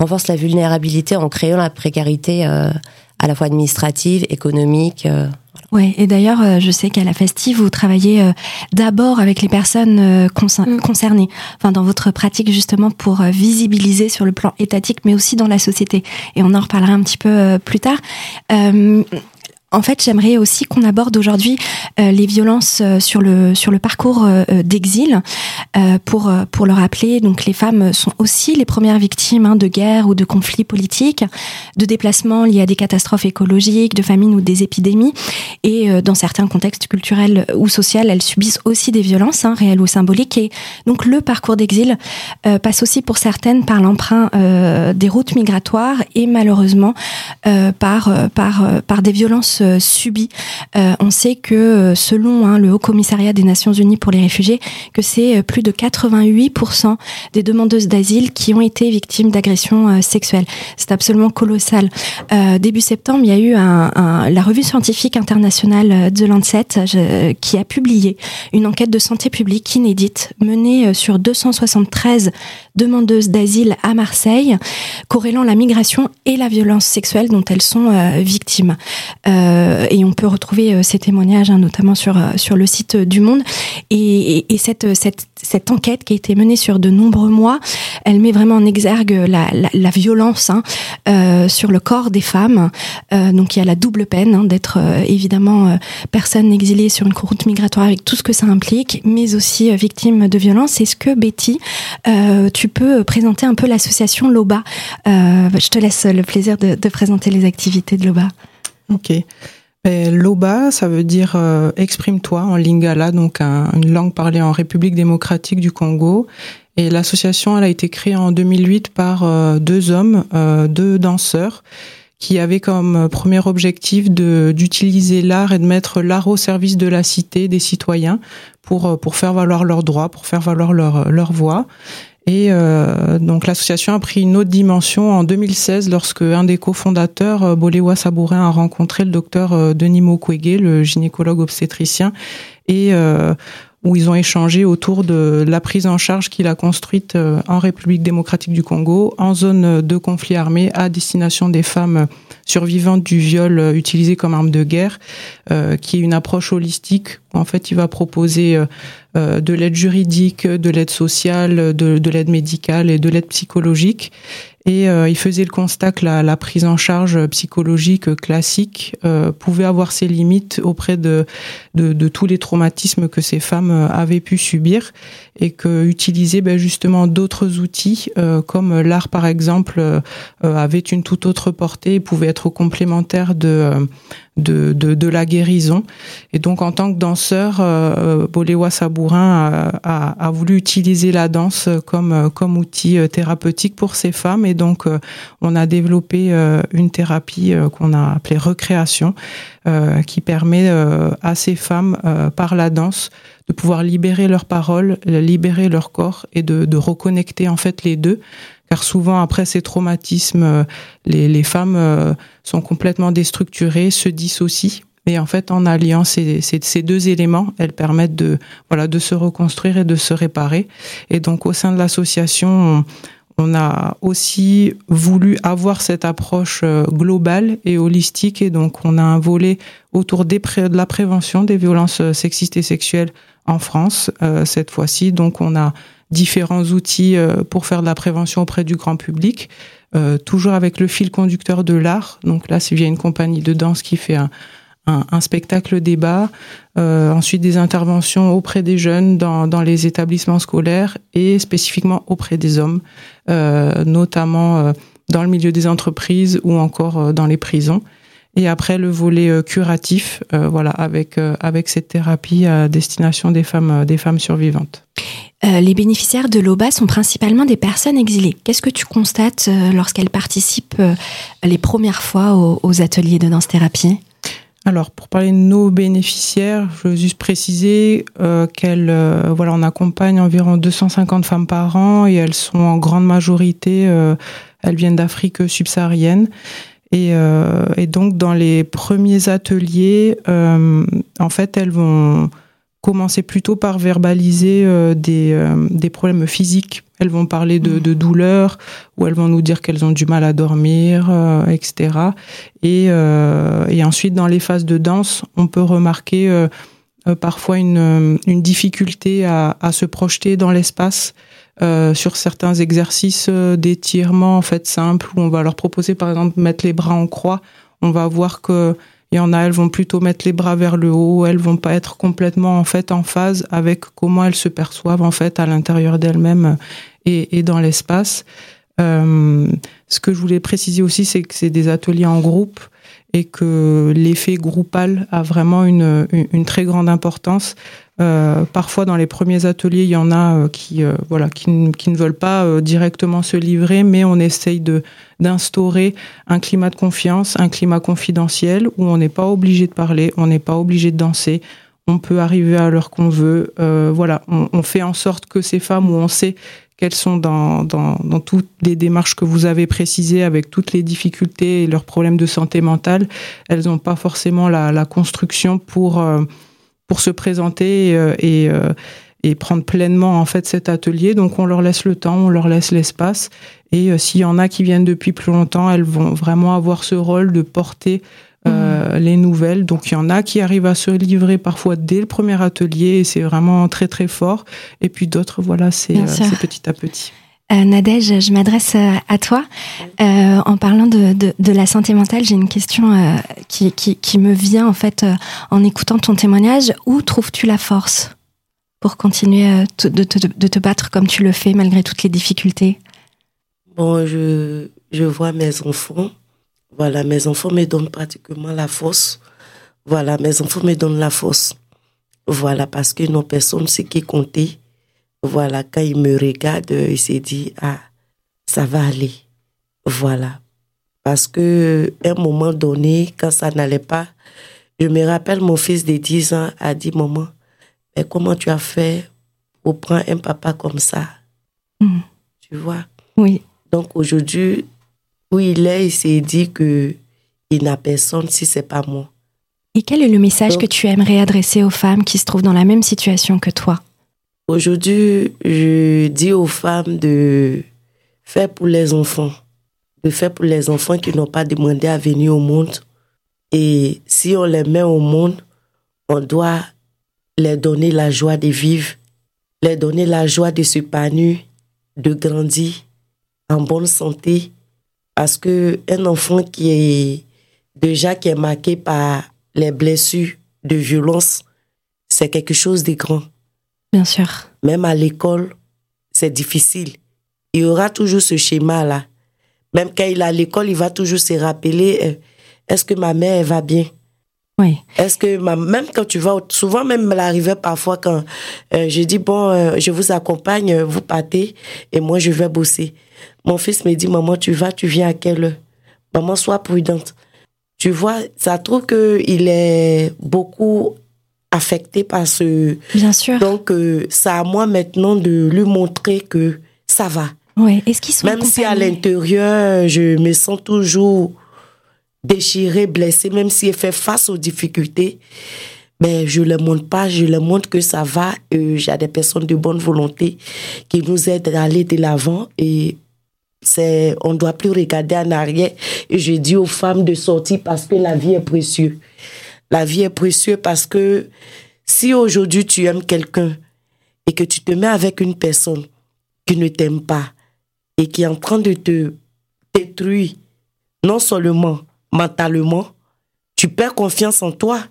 renforcent la vulnérabilité en créant la précarité euh, à la fois administrative, économique. Euh, oui, et d'ailleurs, euh, je sais qu'à la Festive, vous travaillez euh, d'abord avec les personnes euh, mm. concernées, enfin dans votre pratique justement pour visibiliser sur le plan étatique, mais aussi dans la société. Et on en reparlera un petit peu plus tard. En fait, j'aimerais aussi qu'on aborde aujourd'hui euh, les violences euh, sur le parcours euh, d'exil pour le rappeler. Donc, les femmes sont aussi les premières victimes hein, de guerres ou de conflits politiques, de déplacements liés à des catastrophes écologiques, de famines ou des épidémies. Et dans certains contextes culturels ou sociaux, elles subissent aussi des violences hein, réelles ou symboliques. Et donc, le parcours d'exil passe aussi pour certaines par l'emprunt des routes migratoires et malheureusement par des violences euh, subi. Euh, on sait que euh, selon hein, le Haut Commissariat des Nations Unies pour les réfugiés, que c'est plus de 88% des demandeuses d'asile qui ont été victimes d'agressions sexuelles. C'est absolument colossal. début septembre, il y a eu la revue scientifique internationale The Lancet qui a publié une enquête de santé publique inédite menée sur 273 demandeuses d'asile à Marseille, corrélant la migration et la violence sexuelle dont elles sont victimes. Et on peut retrouver euh, ces témoignages, hein, notamment sur euh, sur le site du Monde. Et, et, cette, cette enquête qui a été menée sur de nombreux mois, elle met vraiment en exergue la, violence hein, euh, sur le corps des femmes. Euh, donc il y a la double peine hein, d'être euh, évidemment personne exilée sur une route migratoire avec tout ce que ça implique, mais aussi victime de violence. Est-ce que Betty, tu peux présenter un peu l'association LOBA? Je te laisse le plaisir de présenter les activités de LOBA. Ok. Loba, ça veut dire euh, exprime-toi en lingala, donc une langue parlée en République démocratique du Congo. Et l'association, elle a été créée en 2008 par euh, deux hommes, euh, deux danseurs, qui avaient comme premier objectif d'utiliser l'art et de mettre l'art au service de la cité, des citoyens, pour pour faire valoir leurs droits, pour faire valoir leur leur voix. Et euh, donc l'association a pris une autre dimension en 2016 lorsque un des cofondateurs, euh, Bolewa Sabourin, a rencontré le docteur euh, Denis Mukwege, le gynécologue obstétricien, et où ils ont échangé autour de la prise en charge qu'il a construite en République démocratique du Congo, en zone de conflit armé, à destination des femmes survivantes du viol utilisé comme arme de guerre, qui est une approche holistique en fait, il va proposer euh, euh, de l'aide juridique, de l'aide sociale, de l'aide médicale et de l'aide psychologique. Et euh, il faisait le constat que la, la, prise en charge psychologique classique euh, pouvait avoir ses limites auprès de, de, de, tous les traumatismes que ces femmes avaient pu subir et que utiliser ben, justement d'autres outils comme l'art par exemple avait une toute autre portée et pouvait être complémentaire de de, de, de, la guérison. Et donc, en tant que danseur, euh, Boléwa Sabourin a, a, voulu utiliser la danse comme, comme outil euh, thérapeutique pour ces femmes. Et donc, euh, on a développé euh, une thérapie qu'on a appelée recréation, qui permet à ces femmes, par la danse, de pouvoir libérer leurs paroles, libérer leur corps et de, de reconnecter en fait les deux car souvent après ces traumatismes, euh, les, les femmes euh, sont complètement déstructurées, se dissocient. Et en fait, en alliant ces, ces, deux éléments, elles permettent de voilà de se reconstruire et de se réparer. Et donc, au sein de l'association, on, on a aussi voulu avoir cette approche euh, globale et holistique. Et donc, on a un volet autour des de la prévention des violences sexistes et sexuelles en France euh, cette fois-ci. Donc, on a différents outils euh, pour faire de la prévention auprès du grand public, euh, toujours avec le fil conducteur de l'art. Donc là, c'est via une compagnie de danse qui fait un, spectacle débat, ensuite des interventions auprès des jeunes dans, les établissements scolaires et spécifiquement auprès des hommes, notamment euh, dans le milieu des entreprises ou encore dans les prisons. Et après le volet euh, curatif, voilà, avec avec cette thérapie à destination des femmes des femmes survivantes. les bénéficiaires de l'OBA sont principalement des personnes exilées. Qu'est-ce que tu constates lorsqu'elles participent les premières fois aux, aux ateliers de danse-thérapie alors, pour parler de nos bénéficiaires, je veux juste préciser euh, qu'elles, euh, voilà, on accompagne environ 250 femmes par an et elles sont en grande majorité, euh, elles viennent d'Afrique subsaharienne. Et, euh, et, donc, dans les premiers ateliers, en fait, elles vont commencer plutôt par verbaliser des, des problèmes physiques elles vont parler de, de douleur ou elles vont nous dire qu'elles ont du mal à dormir, euh, etc. Et, euh, et, ensuite, dans les phases de danse, on peut remarquer euh, euh parfois une, une difficulté à, à, se projeter dans l'espace. Euh, sur certains exercices d'étirement en fait simples où on va leur proposer par exemple mettre les bras en croix. On va voir que il y en a, elles vont plutôt mettre les bras vers le haut, elles vont pas être complètement en fait en phase avec comment elles se perçoivent en fait à l'intérieur d'elles-mêmes et, et dans l'espace. Euh, ce que je voulais préciser aussi, c'est que c'est des ateliers en groupe et que l'effet groupal a vraiment une, une, très grande importance. Euh, parfois, dans les premiers ateliers, il y en a euh, qui, euh, voilà, qui, qui, ne veulent pas euh, directement se livrer, mais on essaye de d'instaurer un climat de confiance, un climat confidentiel où on n'est pas obligé de parler, on n'est pas obligé de danser, on peut arriver à l'heure qu'on veut. voilà, on, on, fait en sorte que ces femmes où on sait qu'elles sont dans, dans, dans, toutes les démarches que vous avez précisées, avec toutes les difficultés et leurs problèmes de santé mentale, elles n'ont pas forcément la, la construction pour pour se présenter euh, et, euh, et prendre pleinement en fait cet atelier. Donc on leur laisse le temps, on leur laisse l'espace. Et euh, s'il y en a qui viennent depuis plus longtemps, elles vont vraiment avoir ce rôle de porter euh, mmh. les nouvelles. Donc il y en a qui arrivent à se livrer parfois dès le premier atelier et c'est vraiment très très fort. Et puis d'autres, voilà, c'est petit à petit. Euh, Nadège, je m'adresse euh, à toi. Euh, en parlant de, de, de, la santé mentale, j'ai une question euh, qui, qui, qui, me vient en fait euh, en écoutant ton témoignage. Où trouves-tu la force pour continuer de, de, de, te battre comme tu le fais malgré toutes les difficultés? Bon, je, je vois mes enfants. Voilà, mes enfants me donnent pratiquement la force. Voilà, mes enfants me donnent la force. Voilà, parce que nos personnes, c'est qui comptait voilà, quand il me regarde, il s'est dit, ah, ça va aller. Voilà. Parce que, un moment donné, quand ça n'allait pas, je me rappelle, mon fils de 10 ans a dit, maman, mais comment tu as fait pour prendre un papa comme ça? Mmh. Tu vois? Oui. Donc aujourd'hui, où il est, il s'est dit que il n'a personne si c'est pas moi. Et quel est le message Donc, que tu aimerais adresser aux femmes qui se trouvent dans la même situation que toi? Aujourd'hui, je dis aux femmes de faire pour les enfants, de faire pour les enfants qui n'ont pas demandé à venir au monde. Et si on les met au monde, on doit leur donner la joie de vivre, leur donner la joie de s'épanouir, de grandir en bonne santé. Parce que un enfant qui est déjà qui est marqué par les blessures de violence, c'est quelque chose de grand. Bien sûr. Même à l'école, c'est difficile. Il y aura toujours ce schéma-là. Même quand il est à l'école, il va toujours se rappeler euh, est-ce que ma mère elle va bien? Oui. Est-ce que ma, même quand tu vas, souvent même l'arrivée parfois quand euh, je dis bon, euh, je vous accompagne, vous partez et moi je vais bosser. Mon fils me dit maman, tu vas, tu viens à quelle heure? Maman, sois prudente. Tu vois, ça trouve que il est beaucoup affecté par ce. Bien sûr. Donc, euh, c'est à moi maintenant de lui montrer que ça va. Ouais. Est-ce qu'ils sont Même si à l'intérieur, je me sens toujours déchirée, blessée, même si elle fait face aux difficultés, mais je ne le montre pas, je le montre que ça va. J'ai des personnes de bonne volonté qui nous aident à aller de l'avant et c'est on doit plus regarder en arrière et je dis aux femmes de sortir parce que la vie est précieuse la vie est précieuse parce que si aujourd'hui tu aimes quelqu'un et que tu te mets avec une personne qui ne t'aime pas et qui est en train de te détruire, non seulement mentalement, tu perds confiance en toi.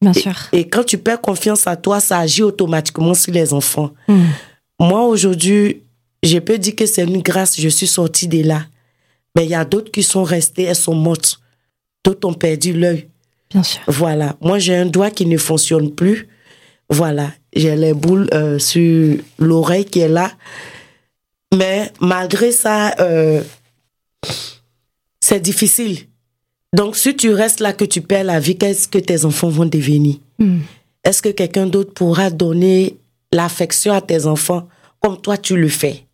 Bien et, sûr. Et quand tu perds confiance en toi, ça agit automatiquement sur les enfants. Mm. Moi, aujourd'hui, je peux dire que c'est une grâce, je suis sortie de là. Mais il y a d'autres qui sont restées, elles sont mortes. D'autres ont perdu l'œil. Bien sûr. Voilà. Moi, j'ai un doigt qui ne fonctionne plus. Voilà. J'ai les boules euh, sur l'oreille qui est là. Mais malgré ça, euh, c'est difficile. Donc, si tu restes là, que tu perds la vie, qu'est-ce que tes enfants vont devenir? Mm. Est-ce que quelqu'un d'autre pourra donner l'affection à tes enfants comme toi tu le fais?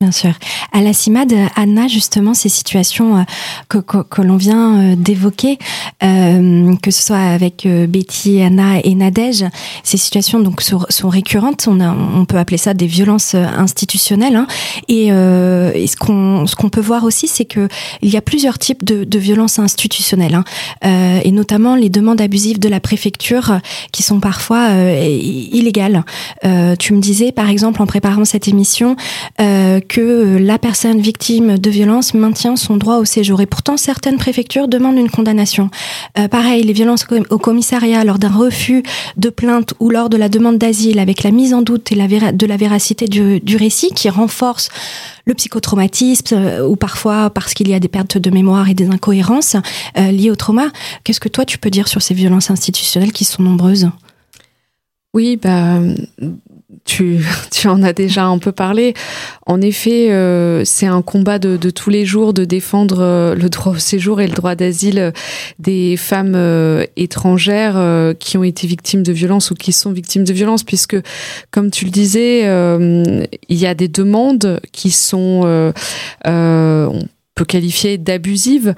Bien sûr. À la CIMAD, Anna, justement, ces situations euh, que, que, que l'on vient euh, d'évoquer, euh, que ce soit avec euh, Betty, Anna et Nadège, ces situations donc sont, sont récurrentes. On, a, on peut appeler ça des violences institutionnelles. Hein. Et, euh, et ce qu'on ce qu'on peut voir aussi, c'est que il y a plusieurs types de, de violences institutionnelles, hein. Euh, et notamment les demandes abusives de la préfecture qui sont parfois illégales. Tu me disais, par exemple, en préparant cette émission, euh, que la personne victime de violence maintient son droit au séjour. Et pourtant, certaines préfectures demandent une condamnation. Euh, pareil, les violences au commissariat lors d'un refus de plainte ou lors de la demande d'asile avec la mise en doute de la véracité du, récit qui renforce le psychotraumatisme euh, ou parfois parce qu'il y a des pertes de mémoire et des incohérences euh, liées au trauma. Qu'est-ce que toi tu peux dire sur ces violences institutionnelles qui sont nombreuses? Oui, bah, tu, tu en as déjà un peu parlé. En effet, euh, c'est un combat de, de, tous les jours de défendre euh, le droit au séjour et le droit d'asile des femmes euh, étrangères qui ont été victimes de violences ou qui sont victimes de violences, puisque, comme tu le disais, il y a des demandes qui sont on peut qualifier d'abusives,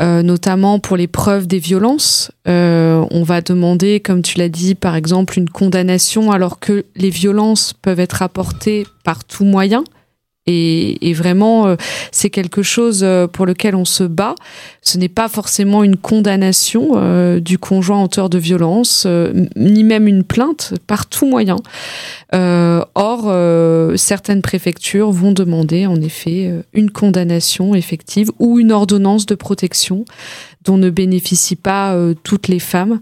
euh, notamment pour les preuves des violences. Euh, on va demander, comme tu l'as dit, par exemple, une condamnation alors que les violences peuvent être apportées par tout moyen. Et, et, vraiment, euh, c'est quelque chose pour lequel on se bat. Ce n'est pas forcément une condamnation euh, du conjoint auteur de violence, euh, ni même une plainte, par tout moyen. Euh, or, certaines préfectures vont demander, en effet, une condamnation effective ou une ordonnance de protection dont ne bénéficient pas toutes les femmes.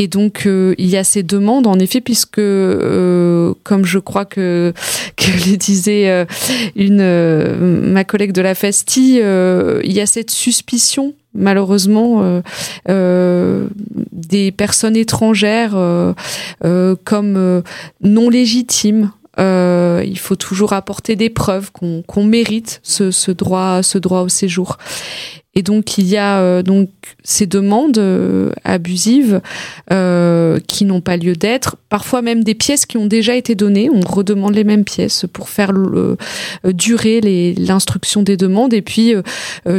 Et donc euh, il y a ces demandes en effet puisque euh, comme je crois que que le disait euh, une ma collègue de la Fasti, il y a cette suspicion malheureusement des personnes étrangères comme non légitimes euh, il faut toujours apporter des preuves qu'on qu mérite ce, ce, droit, ce droit au séjour. Et donc il y a euh, donc ces demandes euh, abusives euh, qui n'ont pas lieu d'être, parfois même des pièces qui ont déjà été données, on redemande les mêmes pièces pour faire durer l'instruction des demandes. Et puis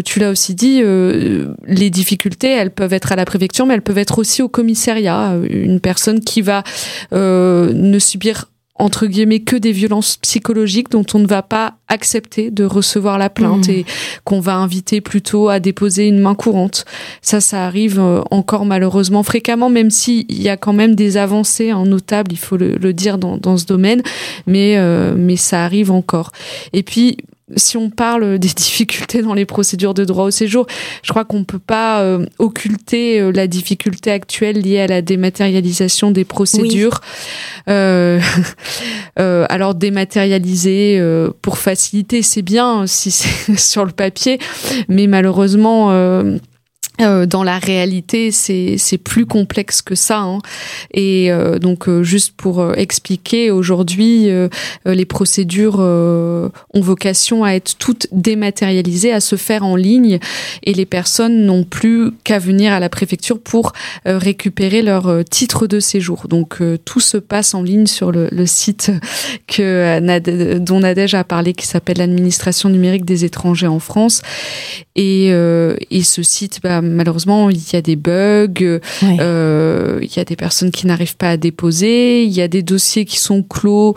tu l'as aussi dit, les difficultés, elles peuvent être à la préfecture, mais elles peuvent être aussi au commissariat. Une personne qui va ne subir entre guillemets que des violences psychologiques dont on ne va pas accepter de recevoir la plainte mmh. et qu'on va inviter plutôt à déposer une main courante. Ça, ça arrive encore malheureusement fréquemment, même s'il y a quand même des avancées hein, notables, il faut le, le dire dans, dans, ce domaine, mais euh, mais ça arrive encore. Et puis si on parle des difficultés dans les procédures de droit au séjour, je crois qu'on ne peut pas euh, occulter euh, la difficulté actuelle liée à la dématérialisation des procédures. Oui. Euh, alors dématérialiser pour faciliter, c'est bien si c'est sur le papier, mais malheureusement euh, dans la réalité, c'est plus complexe que ça. Hein. Et euh, donc, euh, juste pour euh, expliquer, aujourd'hui, euh, les procédures ont vocation à être toutes dématérialisées, à se faire en ligne, et les personnes n'ont plus qu'à venir à la préfecture pour récupérer leur titre de séjour. Donc, tout se passe en ligne sur le, le site que dont Nadège a parlé, qui s'appelle l'administration numérique des étrangers en France. Et, et ce site, bah, malheureusement, il y a des bugs, Ouais. euh, il y a des personnes qui n'arrivent pas à déposer, il y a des dossiers qui sont clos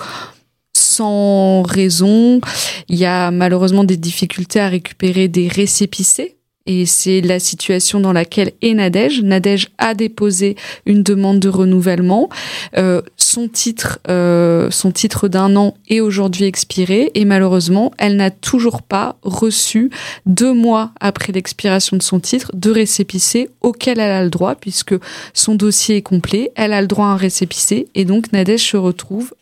sans raison, il y a malheureusement des difficultés à récupérer des récépissés Et c'est la situation dans laquelle est Nadège. Nadège a déposé une demande de renouvellement. Euh, son titre, euh, son titre d'un an est aujourd'hui expiré et malheureusement, elle n'a toujours pas reçu deux mois après l'expiration de son titre de récépissé auquel elle a le droit puisque son dossier est complet. Elle a le droit à un récépissé et donc Nadège se retrouve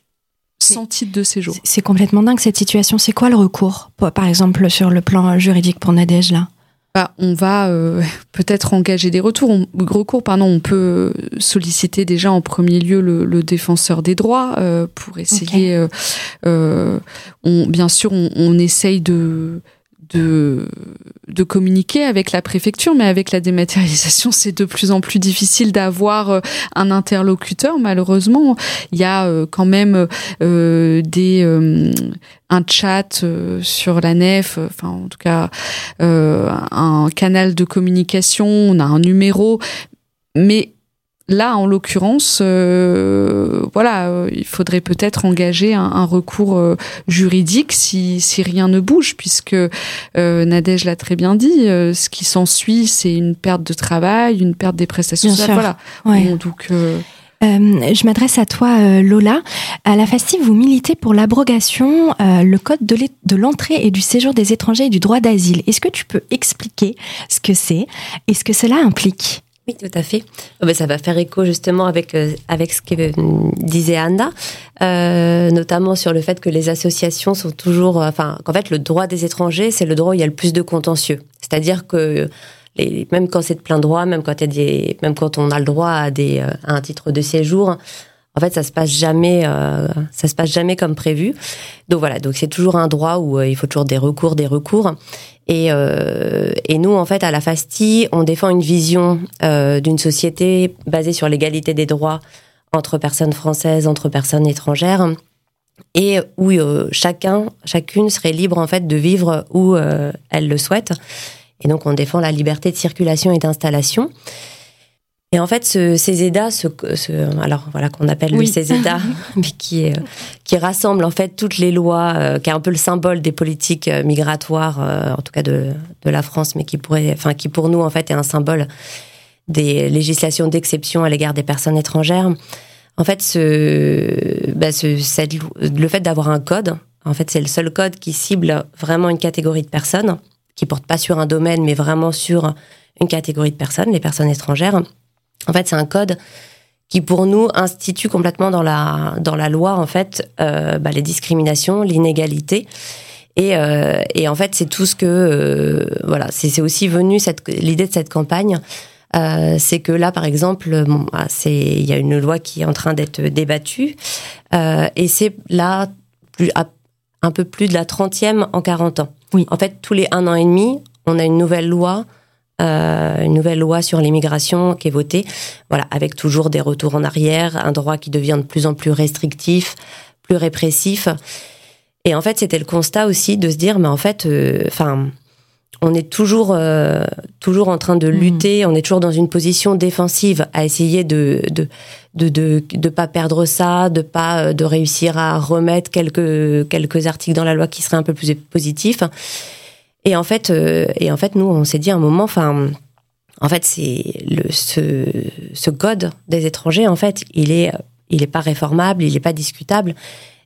sans titre de séjour. C'est complètement dingue cette situation. C'est quoi le recours, par exemple, sur le plan juridique pour Nadège là? Bah, on va euh, peut-être engager des retours. On, recours, pardon, on peut solliciter déjà en premier lieu le, défenseur des droits euh, pour essayer. Euh, on, bien sûr, on, on essaye de de, communiquer avec la préfecture, mais avec la dématérialisation, c'est de plus en plus difficile d'avoir euh, un interlocuteur. Malheureusement, il y a euh, quand même euh, des un chat sur la nef, enfin en tout cas un canal de communication, on a un numéro, mais Là, en l'occurrence, euh, voilà, euh, il faudrait peut-être engager un, recours euh, juridique si, si, rien ne bouge, puisque Nadège l'a très bien dit. ce qui s'ensuit, c'est une perte de travail, une perte des prestations sociales. Voilà. donc. je m'adresse à toi, Lola. À la FASTIV, vous militez pour l'abrogation le code de l'entrée et du séjour des étrangers et du droit d'asile. Est-ce que tu peux expliquer ce que c'est et ce que cela implique? Oui, tout à fait. Oh, ben, ça va faire écho justement avec, euh, avec ce que euh, disait Anna, euh, notamment sur le fait que les associations sont toujours... Enfin, qu'en fait, le droit des étrangers, c'est le droit où il y a le plus de contentieux. C'est-à-dire que même quand c'est de plein droit, même quand, y a des, même quand on a le droit à, des, à un titre de séjour, en fait, ça se passe jamais, euh, ça se passe jamais comme prévu. Donc voilà, donc c'est toujours un droit où euh, il faut toujours des recours, des recours. Et, euh, et nous, en fait, à la FASTI, on défend une vision euh, d'une société basée sur l'égalité des droits entre personnes françaises, entre personnes étrangères, et où euh, chacun, chacune serait libre en fait de vivre où elle le souhaite. Et donc, on défend la liberté de circulation et d'installation. Et en fait, ce CESEDA, ce, ce, alors voilà qu'on appelle le CESEDA, mais qui est, qui rassemble en fait toutes les lois, euh, qui est un peu le symbole des politiques euh, migratoires, euh, en tout cas de, de la France, mais qui pourrait, enfin qui pour nous en fait est un symbole des législations d'exception à l'égard des personnes étrangères. En fait, ce, bah, ce cette, le fait d'avoir un code, en fait, c'est le seul code qui cible vraiment une catégorie de personnes, qui porte pas sur un domaine, mais vraiment sur une catégorie de personnes, les personnes étrangères. En fait, c'est un code qui pour nous institue complètement dans la dans la loi en fait euh, bah, les discriminations, l'inégalité. Et, euh, et, en fait, c'est tout ce que euh, voilà, c'est aussi venu cette l'idée de cette campagne. C'est que là, par exemple, bon, ah, c'est il y a une loi qui est en train d'être débattue, et c'est là plus un peu plus de la trentième en 40 ans. Oui. En fait, tous les un an et demi, on a une nouvelle loi euh, une nouvelle loi sur l'immigration qui est votée, voilà, avec toujours des retours en arrière, un droit qui devient de plus en plus restrictif, plus répressif. Et en fait, c'était le constat aussi de se dire, mais en fait, euh, enfin. on est toujours euh, toujours en train de mmh. lutter, on est toujours dans une position défensive à essayer de de de de, de pas perdre ça, de pas de réussir à remettre quelques quelques articles dans la loi qui seraient un peu plus positifs. Et en fait, euh, et en fait, nous, on s'est dit à un moment, enfin, en fait, c'est le ce, ce code des étrangers, en fait, il est il est pas réformable, il est pas discutable.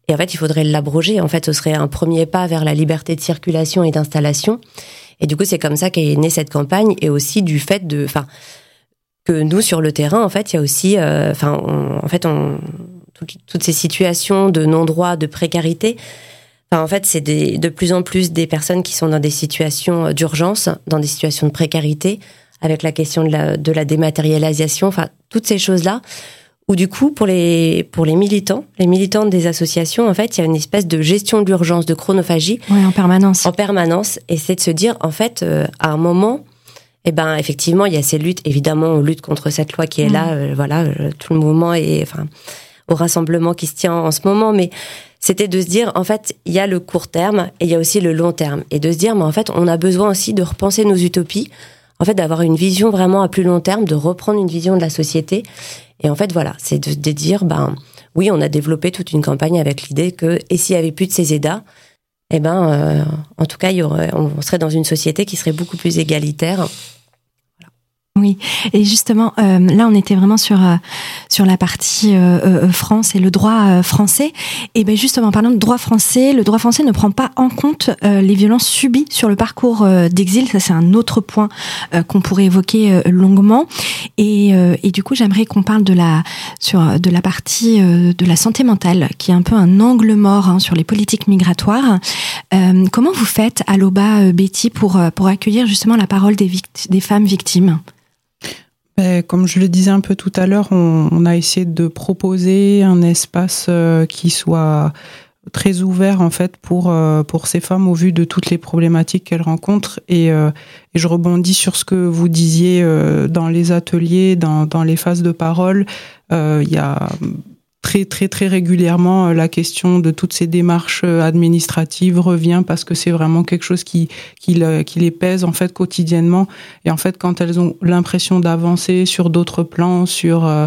Et en fait, il faudrait l'abroger. En fait, ce serait un premier pas vers la liberté de circulation et d'installation. Et du coup, c'est comme ça qu'est née cette campagne, et aussi du fait de, enfin, que nous sur le terrain, en fait, il y a aussi, euh, enfin, en fait, on, toutes ces situations de non-droit, de précarité, en fait, c'est de plus en plus des personnes qui sont dans des situations euh, d'urgence, dans des situations de précarité, avec la question de la, de la dématérialisation, enfin, toutes ces choses-là, où du coup, pour les, pour les militants, les militants des associations, en fait, il y a une espèce de gestion de l'urgence, de chronophagie. Oui, en permanence. En permanence. Et c'est de se dire, en fait, euh, à un moment, eh ben, effectivement, il y a ces luttes. Évidemment, on lutte contre cette loi qui est là. Euh, voilà, tout le mouvement est, enfin, au rassemblement qui se tient en ce moment. Mais c'était de se dire, en fait, il y a le court terme et il y a aussi le long terme. Et de se dire, mais en fait, on a besoin aussi de repenser nos utopies, en fait, d'avoir une vision vraiment à plus long terme, de reprendre une vision de la société. Et en fait, voilà, c'est de, dire, ben, oui, on a développé toute une campagne avec l'idée que, et s'il y avait plus de ces EDA, eh ben, en tout cas, il y aurait, on serait dans une société qui serait beaucoup plus égalitaire oui, et justement, euh, là, on était vraiment sur euh, sur la partie euh, France et le droit français. Et ben justement, parlant de droit français, le droit français ne prend pas en compte les violences subies sur le parcours d'exil. Ça, c'est un autre point qu'on pourrait évoquer longuement. Et, et du coup, j'aimerais qu'on parle de la sur de la partie de la santé mentale, qui est un peu un angle mort hein, sur les politiques migratoires. comment vous faites à l'OBA, Betty, pour pour accueillir justement la parole des, des femmes victimes? Comme je le disais un peu tout à l'heure, on, a essayé de proposer un espace euh, qui soit très ouvert en fait pour euh, pour ces femmes au vu de toutes les problématiques qu'elles rencontrent. Et, euh, je rebondis sur ce que vous disiez dans les ateliers dans dans les phases de parole. Il y a très très très régulièrement la question de toutes ces démarches administratives revient parce que c'est vraiment quelque chose qui qui, qui les pèse en fait quotidiennement et en fait quand elles ont l'impression d'avancer sur d'autres plans sur euh,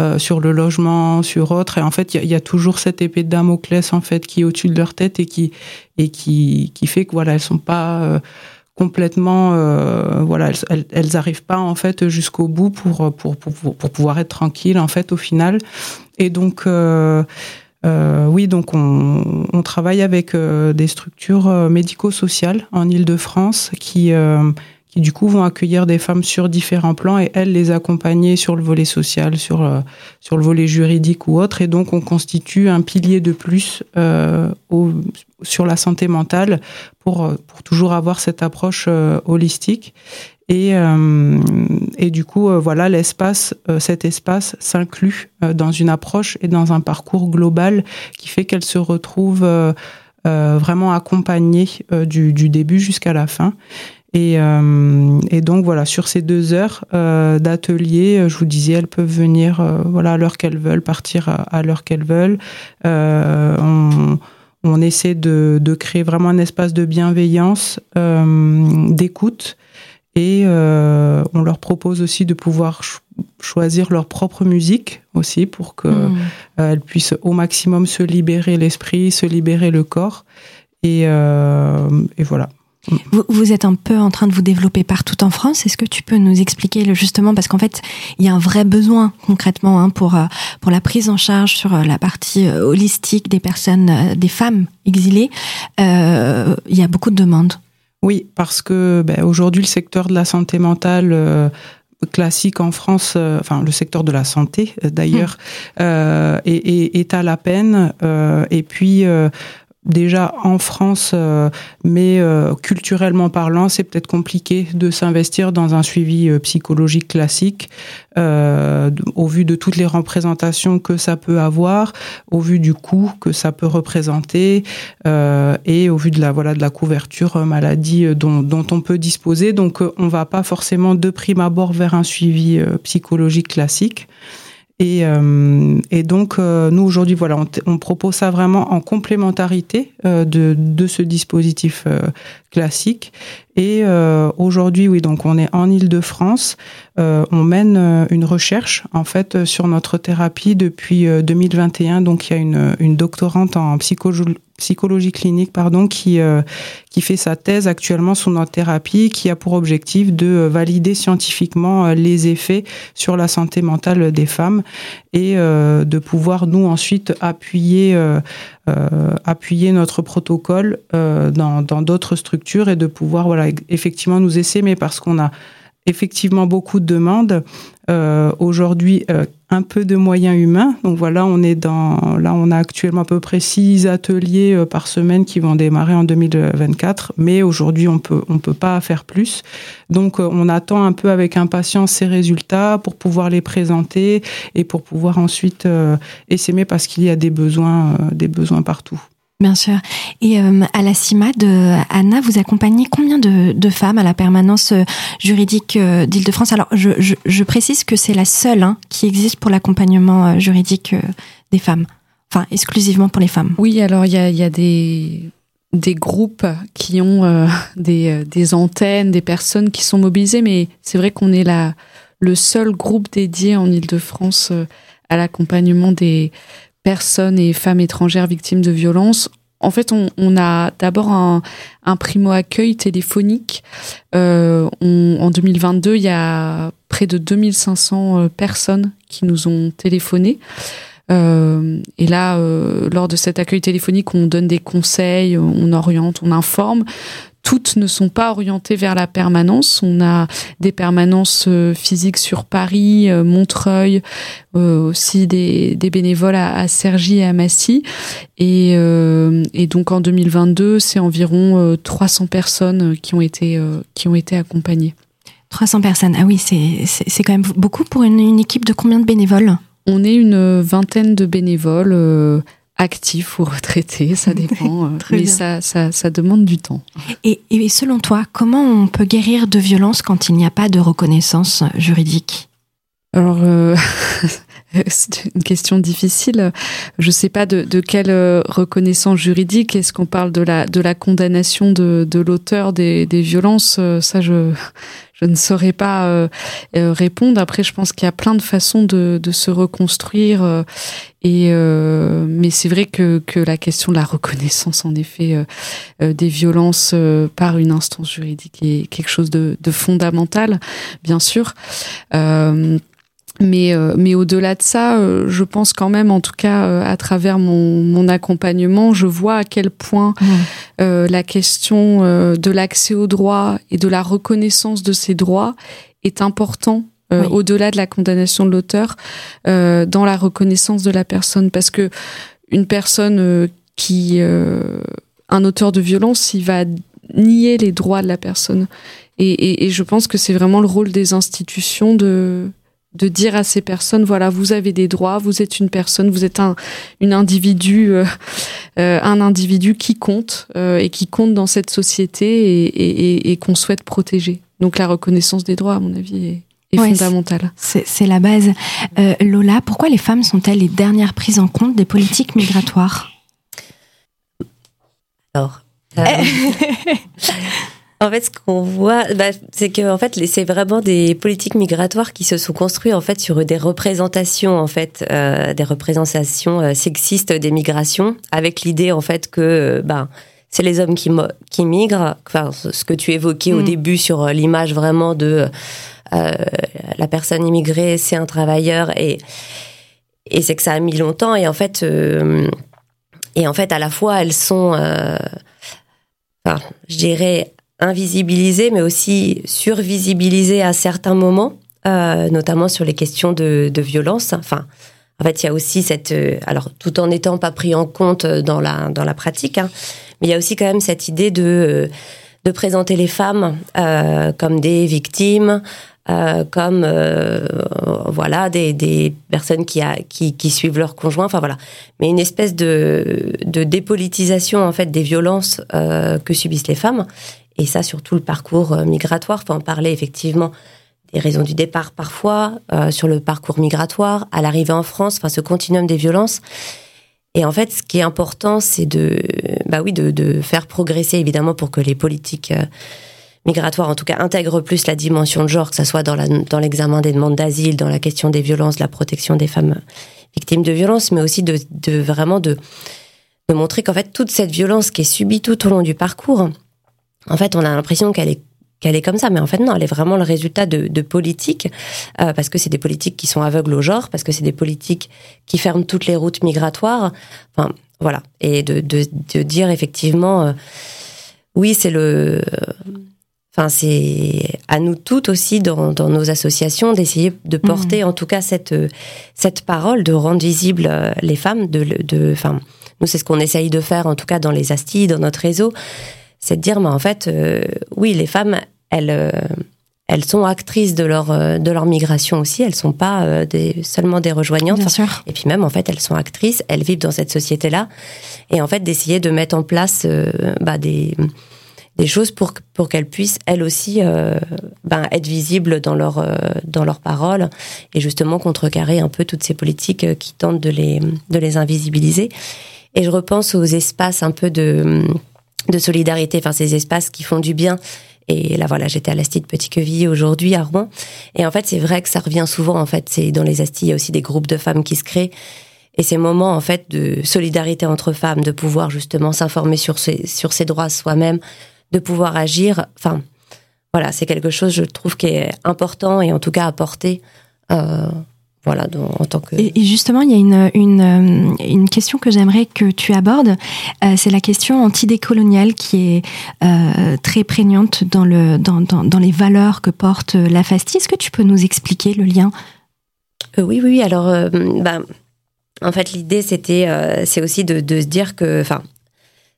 euh, sur le logement, sur autre. Et en fait, il y, y, a toujours cette épée de Damoclès en fait qui est au-dessus de leur tête et qui et qui qui fait que voilà, elles sont pas euh, complètement euh, voilà elles, elles arrivent pas en fait jusqu'au bout pour, pour, pour pour pouvoir être tranquilles en fait au final. Et donc euh, euh, oui, donc on, on travaille avec euh, des structures euh, médico-sociales en Île-de-France qui qui du coup vont accueillir des femmes sur différents plans et elles les accompagner sur le volet social, sur sur le volet juridique ou autre. Et donc on constitue un pilier de plus au, sur la santé mentale pour pour toujours avoir cette approche holistique. Et, euh, et du coup, euh, voilà, l'espace, euh, cet espace s'inclut dans une approche et dans un parcours global qui fait qu'elle se retrouve vraiment accompagnée du, du, début jusqu'à la fin. Et, et, donc voilà, sur ces deux heures d'atelier, je vous disais, elles peuvent venir voilà à l'heure qu'elles veulent, partir à, l'heure qu'elles veulent. on, on essaie de, de, créer vraiment un espace de bienveillance, d'écoute et euh, on leur propose aussi de pouvoir choisir leur propre musique aussi pour qu'elles mm. euh, puissent au maximum se libérer l'esprit, se libérer le corps. Et, euh, et voilà. Vous, vous, êtes un peu en train de vous développer partout en France. Est-ce que tu peux nous expliquer le, justement parce qu'en fait il y a un vrai besoin concrètement hein, pour euh, pour la prise en charge sur euh, la partie holistique des personnes, des femmes exilées. Euh, il y a beaucoup de demandes. Oui, parce que ben, aujourd'hui, le secteur de la santé mentale euh, classique en France, euh, enfin le secteur de la santé euh, d'ailleurs, mmh. est, est, est, à la peine. et puis déjà en France, euh, mais euh, culturellement parlant, c'est peut-être compliqué de s'investir dans un suivi euh, psychologique classique, au vu de toutes les représentations que ça peut avoir, au vu du coût que ça peut représenter, et au vu de la voilà de la couverture maladie dont, dont on peut disposer. Donc, on va pas forcément de prime abord vers un suivi psychologique classique. Et, euh, et donc, euh, nous, aujourd'hui, voilà, on, on, propose ça vraiment en complémentarité euh, de, de ce dispositif classique. Et aujourd'hui, oui, donc on est en Ile-de-France. On mène une recherche, en fait, sur notre thérapie depuis 2021. Donc, il y a une, doctorante en psychologie clinique pardon qui euh, qui fait sa thèse actuellement sur notre thérapie qui a pour objectif de euh, valider scientifiquement euh, les effets sur la santé mentale des femmes et de pouvoir nous ensuite appuyer appuyer notre protocole dans dans d'autres structures et de pouvoir voilà effectivement nous essaimer parce qu'on a effectivement beaucoup de demandes. Euh, Aujourd'hui, euh, un peu de moyens humains. Donc voilà, on est dans là, on a actuellement à peu près six ateliers euh, par semaine qui vont démarrer en 2024. Mais aujourd'hui, on peut on peut pas faire plus. Donc euh, on attend un peu avec impatience ces résultats pour pouvoir les présenter et pour pouvoir ensuite essaimer parce qu'il y a des besoins des besoins partout. Bien sûr. Et euh, à la CIMAD, Anna, vous accompagnez combien de, femmes à la permanence euh, juridique euh, d'Île-de-France? Alors, je, précise que c'est la seule hein, qui existe pour l'accompagnement juridique des femmes, enfin exclusivement pour les femmes. Oui, alors il y a, des groupes qui ont des, antennes, des personnes qui sont mobilisées, mais c'est vrai qu'on est la, le seul groupe dédié en Île-de-France à l'accompagnement des personnes et femmes étrangères victimes de violences. en fait, on, a d'abord un, primo-accueil téléphonique. en 2022, il y a près de 2500 personnes qui nous ont téléphoné. et là, lors de cet accueil téléphonique, on donne des conseils, on oriente, on informe toutes ne sont pas orientées vers la permanence. On a des permanences euh, physiques sur Paris, euh, Montreuil, euh, aussi des, bénévoles à, à Cergy et à Massy. Et, donc en 2022, c'est environ 300 personnes qui ont été, qui ont été accompagnées. 300 personnes, ah oui, c'est quand même beaucoup pour une, une équipe de combien de bénévoles? On est une vingtaine de bénévoles actif ou retraité, ça dépend, euh, mais ça, ça, ça, demande du temps. Et, et, selon toi, comment on peut guérir de violence quand il n'y a pas de reconnaissance juridique? Alors, euh, c'est une question difficile. Je ne sais pas de, de, quelle euh, reconnaissance juridique. Est-ce qu'on parle de la, de la condamnation de, de l'auteur des, des, violences? Ça, je je ne saurais pas euh, euh, répondre. Après, je pense qu'il y a plein de façons de, de se reconstruire. Euh, et mais c'est vrai que, que la question de la reconnaissance, en effet, des violences par une instance juridique est quelque chose de, de fondamental, bien sûr. Mais, euh, mais au-delà de ça, euh, je pense quand même, en tout cas euh, à travers mon, mon, accompagnement, je vois à quel point la question de l'accès aux droits et de la reconnaissance de ces droits est important au-delà de la condamnation de l'auteur dans la reconnaissance de la personne. Parce que une personne qui... un auteur de violence, il va nier les droits de la personne. Et, et, et je pense que c'est vraiment le rôle des institutions de de dire à ces personnes voilà vous avez des droits vous êtes une personne vous êtes un une individu euh, euh, un individu qui compte euh, et qui compte dans cette société et, et, qu'on souhaite protéger. Donc la reconnaissance des droits à mon avis est, fondamentale. c'est la base. Lola pourquoi les femmes sont-elles les dernières prises en compte des politiques migratoires? Alors En fait, ce qu'on voit, bah, c'est que en fait, c'est vraiment des politiques migratoires qui se sont construites en fait sur des représentations en fait, euh, des représentations euh, sexistes des migrations, avec l'idée en fait que ben c'est les hommes qui qui migrent. Enfin, ce que tu évoquais au mm. début sur euh, l'image vraiment de la personne immigrée, c'est un travailleur et et c'est que ça a mis longtemps et en fait et en fait à la fois elles sont Enfin, je dirais invisibilisé, mais aussi survisibilisé à certains moments, euh, notamment sur les questions de, de, violence. Enfin, en fait, il y a aussi cette, euh, alors tout en n'étant pas pris en compte dans la dans la pratique, hein, mais il y a aussi quand même cette idée de euh, de présenter les femmes euh, comme des victimes, euh, comme euh, voilà des, des personnes qui, a, qui, qui suivent leur conjoint. Enfin voilà, mais une espèce de, de dépolitisation en fait des violences que subissent les femmes et ça sur tout le parcours euh, migratoire. Faut en parler effectivement des raisons du départ parfois, euh, sur le parcours migratoire, à l'arrivée en France, enfin ce continuum des violences. Et en fait, ce qui est important, c'est de, bah oui, de, faire progresser évidemment pour que les politiques euh, migratoires, en tout cas, intègrent plus la dimension de genre, que ce soit dans l'examen des demandes d'asile, dans la question des violences, la protection des femmes victimes de violences, mais aussi de, vraiment de montrer qu'en fait toute cette violence qui est subie tout au long du parcours, en fait, on a l'impression qu'elle est qu'elle est comme ça, mais en fait non, elle est vraiment le résultat de, de politiques, euh, parce que c'est des politiques qui sont aveugles au genre, parce que c'est des politiques qui ferment toutes les routes migratoires. Enfin, voilà, et de, de, de dire effectivement, euh, oui, c'est le, enfin c'est à nous toutes aussi dans, dans nos associations d'essayer de porter mmh. en tout cas cette cette parole, de rendre visible euh, les femmes, de, de, enfin nous c'est ce qu'on essaye de faire en tout cas dans les astis, dans notre réseau c'est de dire, mais en fait, euh, oui, les femmes, elles, euh, elles sont actrices de leur euh, de leur migration aussi. Elles sont pas des, seulement des rejoignantes. Bien sûr. Et puis même, en fait, elles sont actrices. Elles vivent dans cette société-là. Et en fait, d'essayer de mettre en place bah, des des choses pour pour qu'elles puissent elles aussi ben, être visibles dans leur dans leurs paroles et justement contrecarrer un peu toutes ces politiques qui tentent de les de les invisibiliser. Et je repense aux espaces un peu de de solidarité, enfin ces espaces qui font du bien. Et là, voilà, j'étais à l'Asti de Petit-Quevilly aujourd'hui à Rouen. Et en fait, c'est vrai que ça revient souvent. En fait, c'est dans les Astis, il y a aussi des groupes de femmes qui se créent. Et ces moments en fait de solidarité entre femmes, de pouvoir justement s'informer sur ses, sur ses droits soi-même, de pouvoir agir, enfin voilà, c'est quelque chose je trouve qui est important et en tout cas apporté euh, voilà, en tant que. Et, justement, il y a une, une, euh, une question que j'aimerais que tu abordes. Euh, c'est la question antidécoloniale qui est euh, très prégnante dans, le, dans, dans, dans, les valeurs que porte la FASTI. Est-ce que tu peux nous expliquer le lien? Oui, oui. Alors, ben, en fait, l'idée, c'était, c'est aussi de, de, se dire que, enfin,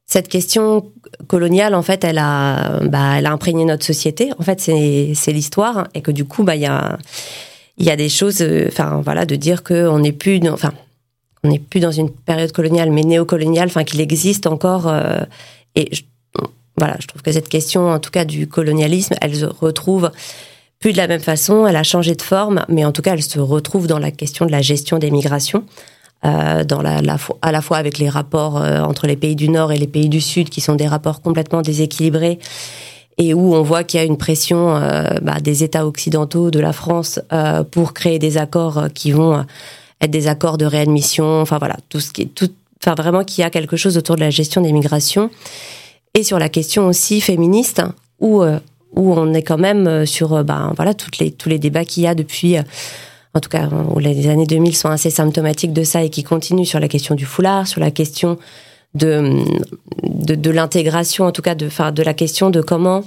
cette question coloniale, en fait, elle a, bah, elle a imprégné notre société. En fait, c'est l'histoire et que du coup, bah, il y a il y a des choses, euh, enfin voilà, de dire qu'on n'est plus, enfin, on n'est plus dans une période coloniale, mais néocoloniale, enfin qu'il existe encore. Euh, et voilà, je trouve que cette question, en tout cas du colonialisme, elle se retrouve plus de la même façon. Elle a changé de forme, mais en tout cas, elle se retrouve dans la question de la gestion des migrations. Euh, dans à la fois avec les rapports entre les pays du Nord et les pays du Sud, qui sont des rapports complètement déséquilibrés et où on voit qu'il y a une pression euh, bah, des États occidentaux, de la France, euh, pour créer des accords euh, qui vont être des accords de réadmission. Enfin voilà, tout ce qui est tout, enfin vraiment qu'il y a quelque chose autour de la gestion des migrations et sur la question aussi féministe où où on est quand même sur bah, voilà toutes les tous les débats qu'il y a depuis en tout cas où les années 2000 sont assez symptomatiques de ça et qui continuent sur la question du foulard, sur la question de, de, l'intégration, en tout cas de, de la question de comment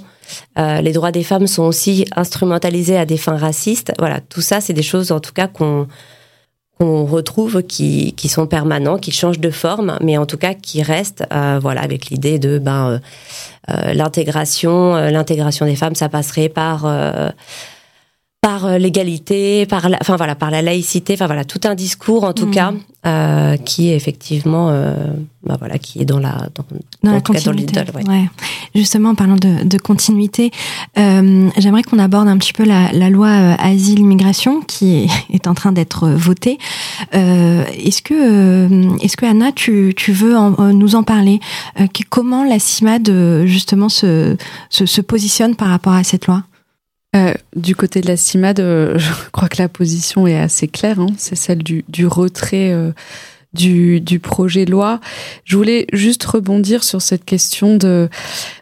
euh, les droits des femmes sont aussi instrumentalisés à des fins racistes. Voilà, tout ça, c'est des choses en tout cas qu'on qu'on retrouve qui, qui sont permanents, qui changent de forme, mais en tout cas qui restent, euh, voilà, avec l'idée de ben euh, l'intégration, l'intégration des femmes, ça passerait par par l'égalité, par la, enfin voilà, par la laïcité, enfin voilà, tout un discours en tout mmh. cas euh, qui est effectivement, euh, bah voilà, qui est dans la dans, dans la continuité. ouais. ouais. Justement, en parlant de, de continuité, euh, j'aimerais qu'on aborde un petit peu la, la loi euh, asile-immigration qui est, en train d'être votée. Euh, est-ce que, est-ce que Anna, tu, tu veux en, nous en parler? Comment la CIMAD justement se, se, se positionne par rapport à cette loi? Euh, du côté de la CIMAD, euh, je crois que la position est assez claire. Hein. c'est celle du, du retrait euh, du, du, projet de loi. Je voulais juste rebondir sur cette question de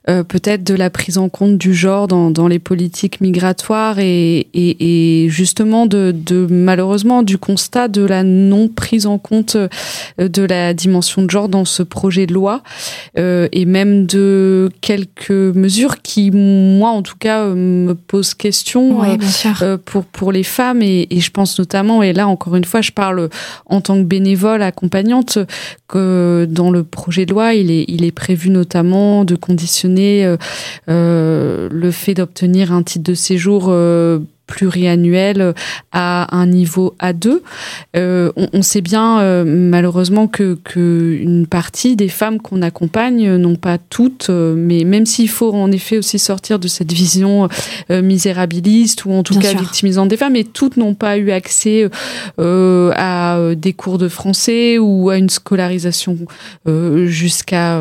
euh, peut-être de la prise en compte du genre dans, dans les politiques migratoires et, et, et justement de, de, malheureusement du constat de la non prise en compte euh, de la dimension de genre dans ce projet de loi euh, et même de quelques mesures qui moi en tout cas me posent question euh, pour pour les femmes et, et, je pense notamment et là encore une fois je parle en tant que bénévole accompagnante que dans le projet de loi il est il est prévu notamment de conditionner euh, euh, le fait d'obtenir un titre de séjour euh, pluriannuel à un niveau A2. Euh, on, on, sait bien euh, malheureusement que, que, une partie des femmes qu'on accompagne, non pas toutes, euh, mais même s'il faut en effet aussi sortir de cette vision euh, misérabiliste ou en tout bien cas sûr. victimisante des femmes, et toutes n'ont pas eu accès euh, à des cours de français ou à une scolarisation jusqu'à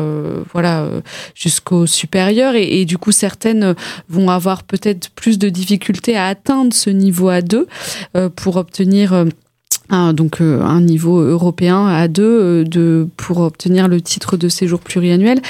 voilà jusqu'au supérieur, et, et, du coup certaines vont avoir peut-être plus de difficultés à atteindre atteindre ce niveau A2 euh, pour obtenir un, donc euh, un niveau européen à deux euh, de pour obtenir le titre de séjour pluriannuel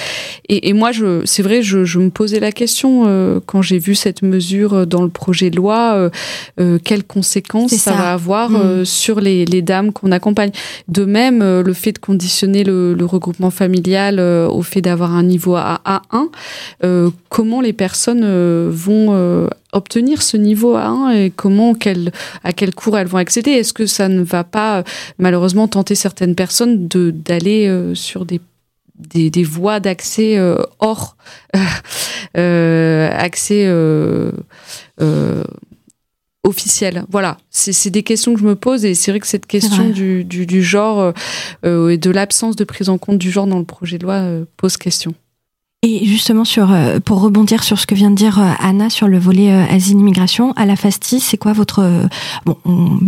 et, et moi je c'est vrai je, je me posais la question euh, quand j'ai vu cette mesure dans le projet de loi euh, euh quelles conséquences ça. ça. va avoir mmh. sur les, les dames qu'on accompagne de même le fait de conditionner le, le regroupement familial au fait d'avoir un niveau à A1 comment les personnes vont obtenir ce niveau A1 et comment quel, à quel cours elles vont accéder? Est-ce que ça ne va pas malheureusement tenter certaines personnes de d'aller euh, sur des des, des voies d'accès euh, hors euh, accès euh, euh, officiel. Voilà, c'est des questions que je me pose et c'est vrai que cette question du, du, du, genre euh, et de l'absence de prise en compte du genre dans le projet de loi euh, pose question. Et justement, sur, euh, pour rebondir sur ce que vient de dire euh, Anna sur le volet euh, asile-immigration, à la FASTI, c'est quoi votre... Bon, on,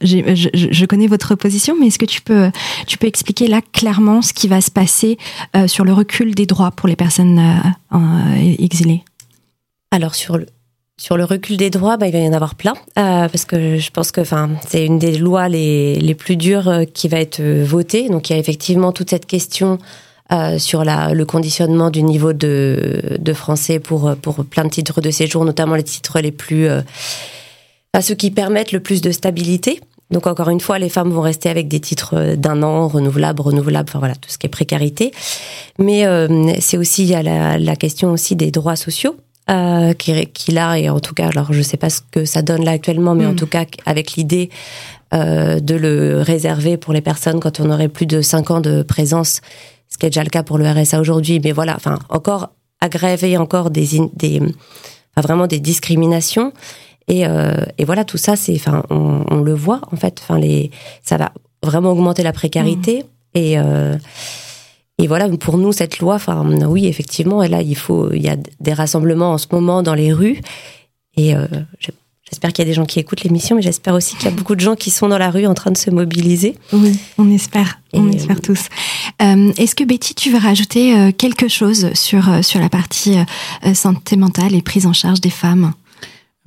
je, connais votre position, mais est-ce que tu peux, tu peux expliquer là clairement ce qui va se passer sur le recul des droits pour les personnes exilées? Alors, sur le, sur le recul des droits, bah, il va y en avoir plein, euh, parce que je pense que c'est une des lois les, les plus dures qui va être votée. Donc il y a effectivement toute cette question euh, sur la, le conditionnement du niveau de, de français pour, pour plein de titres de séjour, notamment les titres les plus... Euh, ceux qui permettent le plus de stabilité. Donc encore une fois, les femmes vont rester avec des titres d'un an, renouvelables, renouvelables, enfin voilà, tout ce qui est précarité. Mais c'est aussi, il y a la, la question aussi des droits sociaux euh, qu'il a et en tout cas alors je sais pas ce que ça donne là actuellement mais en mm. tout cas avec l'idée euh, de le réserver pour les personnes quand on aurait plus de 5 ans de présence ce qui est déjà le cas pour le RSA aujourd'hui mais voilà enfin encore aggraver encore des des enfin, vraiment des discriminations et, euh, et voilà tout ça c'est enfin on, on, le voit en fait enfin les ça va vraiment augmenter la précarité mm. et euh, et voilà, pour nous, cette loi, enfin, oui, effectivement, et là, il faut, il y a des rassemblements en ce moment dans les rues. Et euh, j'espère qu'il y a des gens qui écoutent l'émission, mais j'espère aussi qu'il y a beaucoup de gens qui sont dans la rue en train de se mobiliser. Oui, on espère, on espère tous. Euh, Est-ce que Betty, tu veux rajouter euh, quelque chose sur, euh, sur la partie euh, santé mentale et prise en charge des femmes?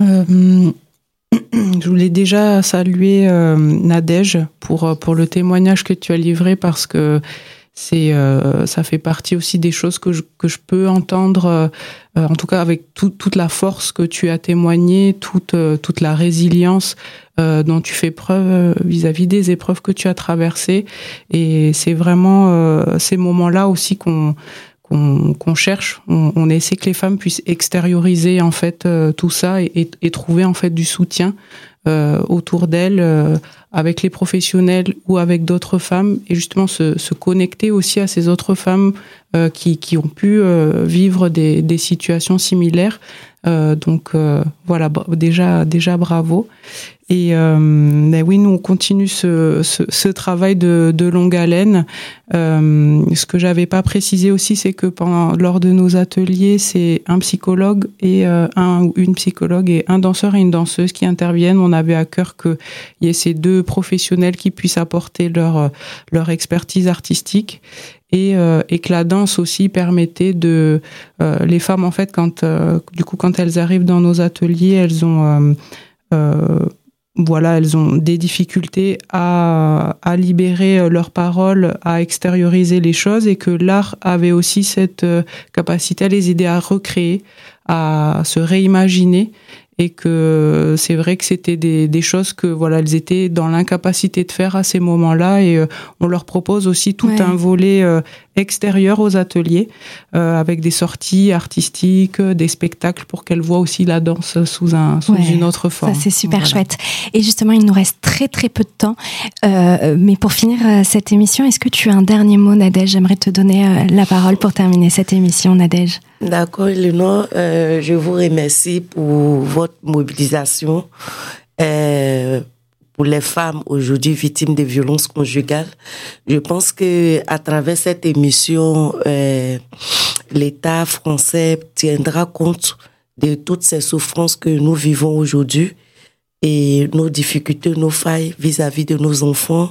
Je voulais déjà saluer Nadège pour, pour le témoignage que tu as livré parce que c'est euh, ça fait partie aussi des choses que je, que je peux entendre euh, en tout cas avec toute la force que tu as témoigné toute euh, toute la résilience dont tu fais preuve vis-à-vis des épreuves que tu as traversées. Et c'est vraiment ces moments-là aussi qu'on qu'on cherche, on, essaie que les femmes puissent extérioriser en fait tout ça et, trouver en fait du soutien euh, autour d'elles, euh, avec les professionnels ou avec d'autres femmes, et justement se, connecter aussi à ces autres femmes euh, qui, qui, ont pu vivre des, des, situations similaires. donc voilà, déjà, déjà bravo. Et euh, ben oui, nous on continue ce, ce, ce travail de, de, longue haleine. Euh, ce que j'avais pas précisé aussi, c'est que pendant lors de nos ateliers, c'est un psychologue et euh, un ou une psychologue et un danseur et une danseuse qui interviennent. On avait à cœur qu'il y ait ces deux professionnels qui puissent apporter leur leur expertise artistique et, euh, et que la danse aussi permettait de euh, les femmes en fait quand euh, du coup quand elles arrivent dans nos ateliers elles ont voilà, elles ont des difficultés à, à, libérer euh, leurs paroles, à extérioriser les choses et que l'art avait aussi cette euh, capacité à les aider à recréer, à se réimaginer et que c'est vrai que c'était des, des, choses que voilà elles étaient dans l'incapacité de faire à ces moments-là et euh, on leur propose aussi tout un volet euh, extérieur aux ateliers euh, avec des sorties artistiques, des spectacles pour qu'elles voient aussi la danse sous un sous une autre forme. Ça c'est super chouette. Et justement, il nous reste très très peu de temps, mais pour finir cette émission, est-ce que tu as un dernier mot, Nadège? J'aimerais te donner la parole pour terminer cette émission, Nadège. D'accord, euh, je vous remercie pour votre mobilisation euh, pour les femmes aujourd'hui victimes de violences conjugales. Je pense que à travers cette émission, euh, l'État français tiendra compte de toutes ces souffrances que nous vivons aujourd'hui et nos difficultés, nos failles vis-à-vis -vis de nos enfants.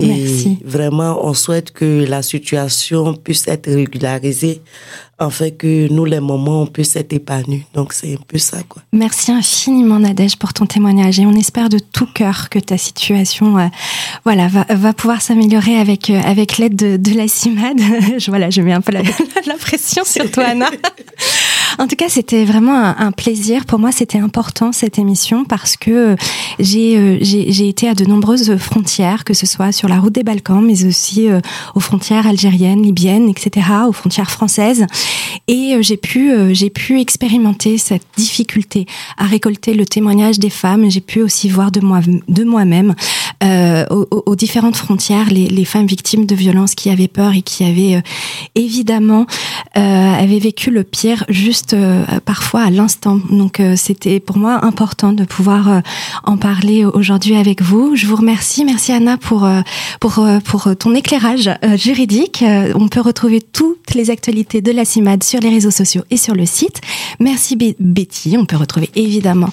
Et Merci. vraiment, on souhaite que la situation puisse être régularisée afin que nous, les moments, on puisse être épanouis. Donc, c'est un peu ça, quoi. Merci infiniment, Nadège, pour ton témoignage. Et on espère de tout cœur que ta situation, euh, voilà, va, va pouvoir s'améliorer avec, euh, avec l'aide de, de, la CIMAD. je, voilà, je mets un peu la, la pression sur toi, Anna. En tout cas, c'était vraiment un, plaisir. Pour moi, c'était important cette émission parce que j'ai euh, j'ai été à de nombreuses frontières, que ce soit sur la route des Balkans, mais aussi euh, aux frontières algériennes, libyennes, etc., aux frontières françaises. Et euh, j'ai pu j'ai pu expérimenter cette difficulté à récolter le témoignage des femmes. J'ai pu aussi voir de moi de moi-même euh, aux, différentes frontières les, les, femmes victimes de violences qui avaient peur et qui avaient euh, évidemment euh, avaient vécu le pire juste parfois à l'instant. Donc c'était pour moi important de pouvoir en parler aujourd'hui avec vous. Je vous remercie, merci Anna pour pour pour ton éclairage juridique. On peut retrouver toutes les actualités de la CIMAD sur les réseaux sociaux et sur le site. Merci Betty. On peut retrouver évidemment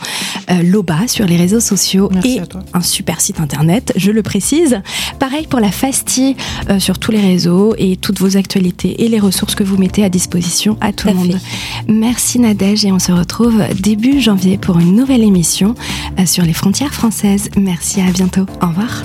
l'OBA sur les réseaux sociaux merci et un super site internet, je le précise. Pareil pour la Fasti euh, sur tous les réseaux et toutes vos actualités et les ressources que vous mettez à disposition à tout, tout le monde. Fait. Merci Nadège et on se retrouve début janvier pour une nouvelle émission sur les frontières françaises. Merci, à bientôt. Au revoir.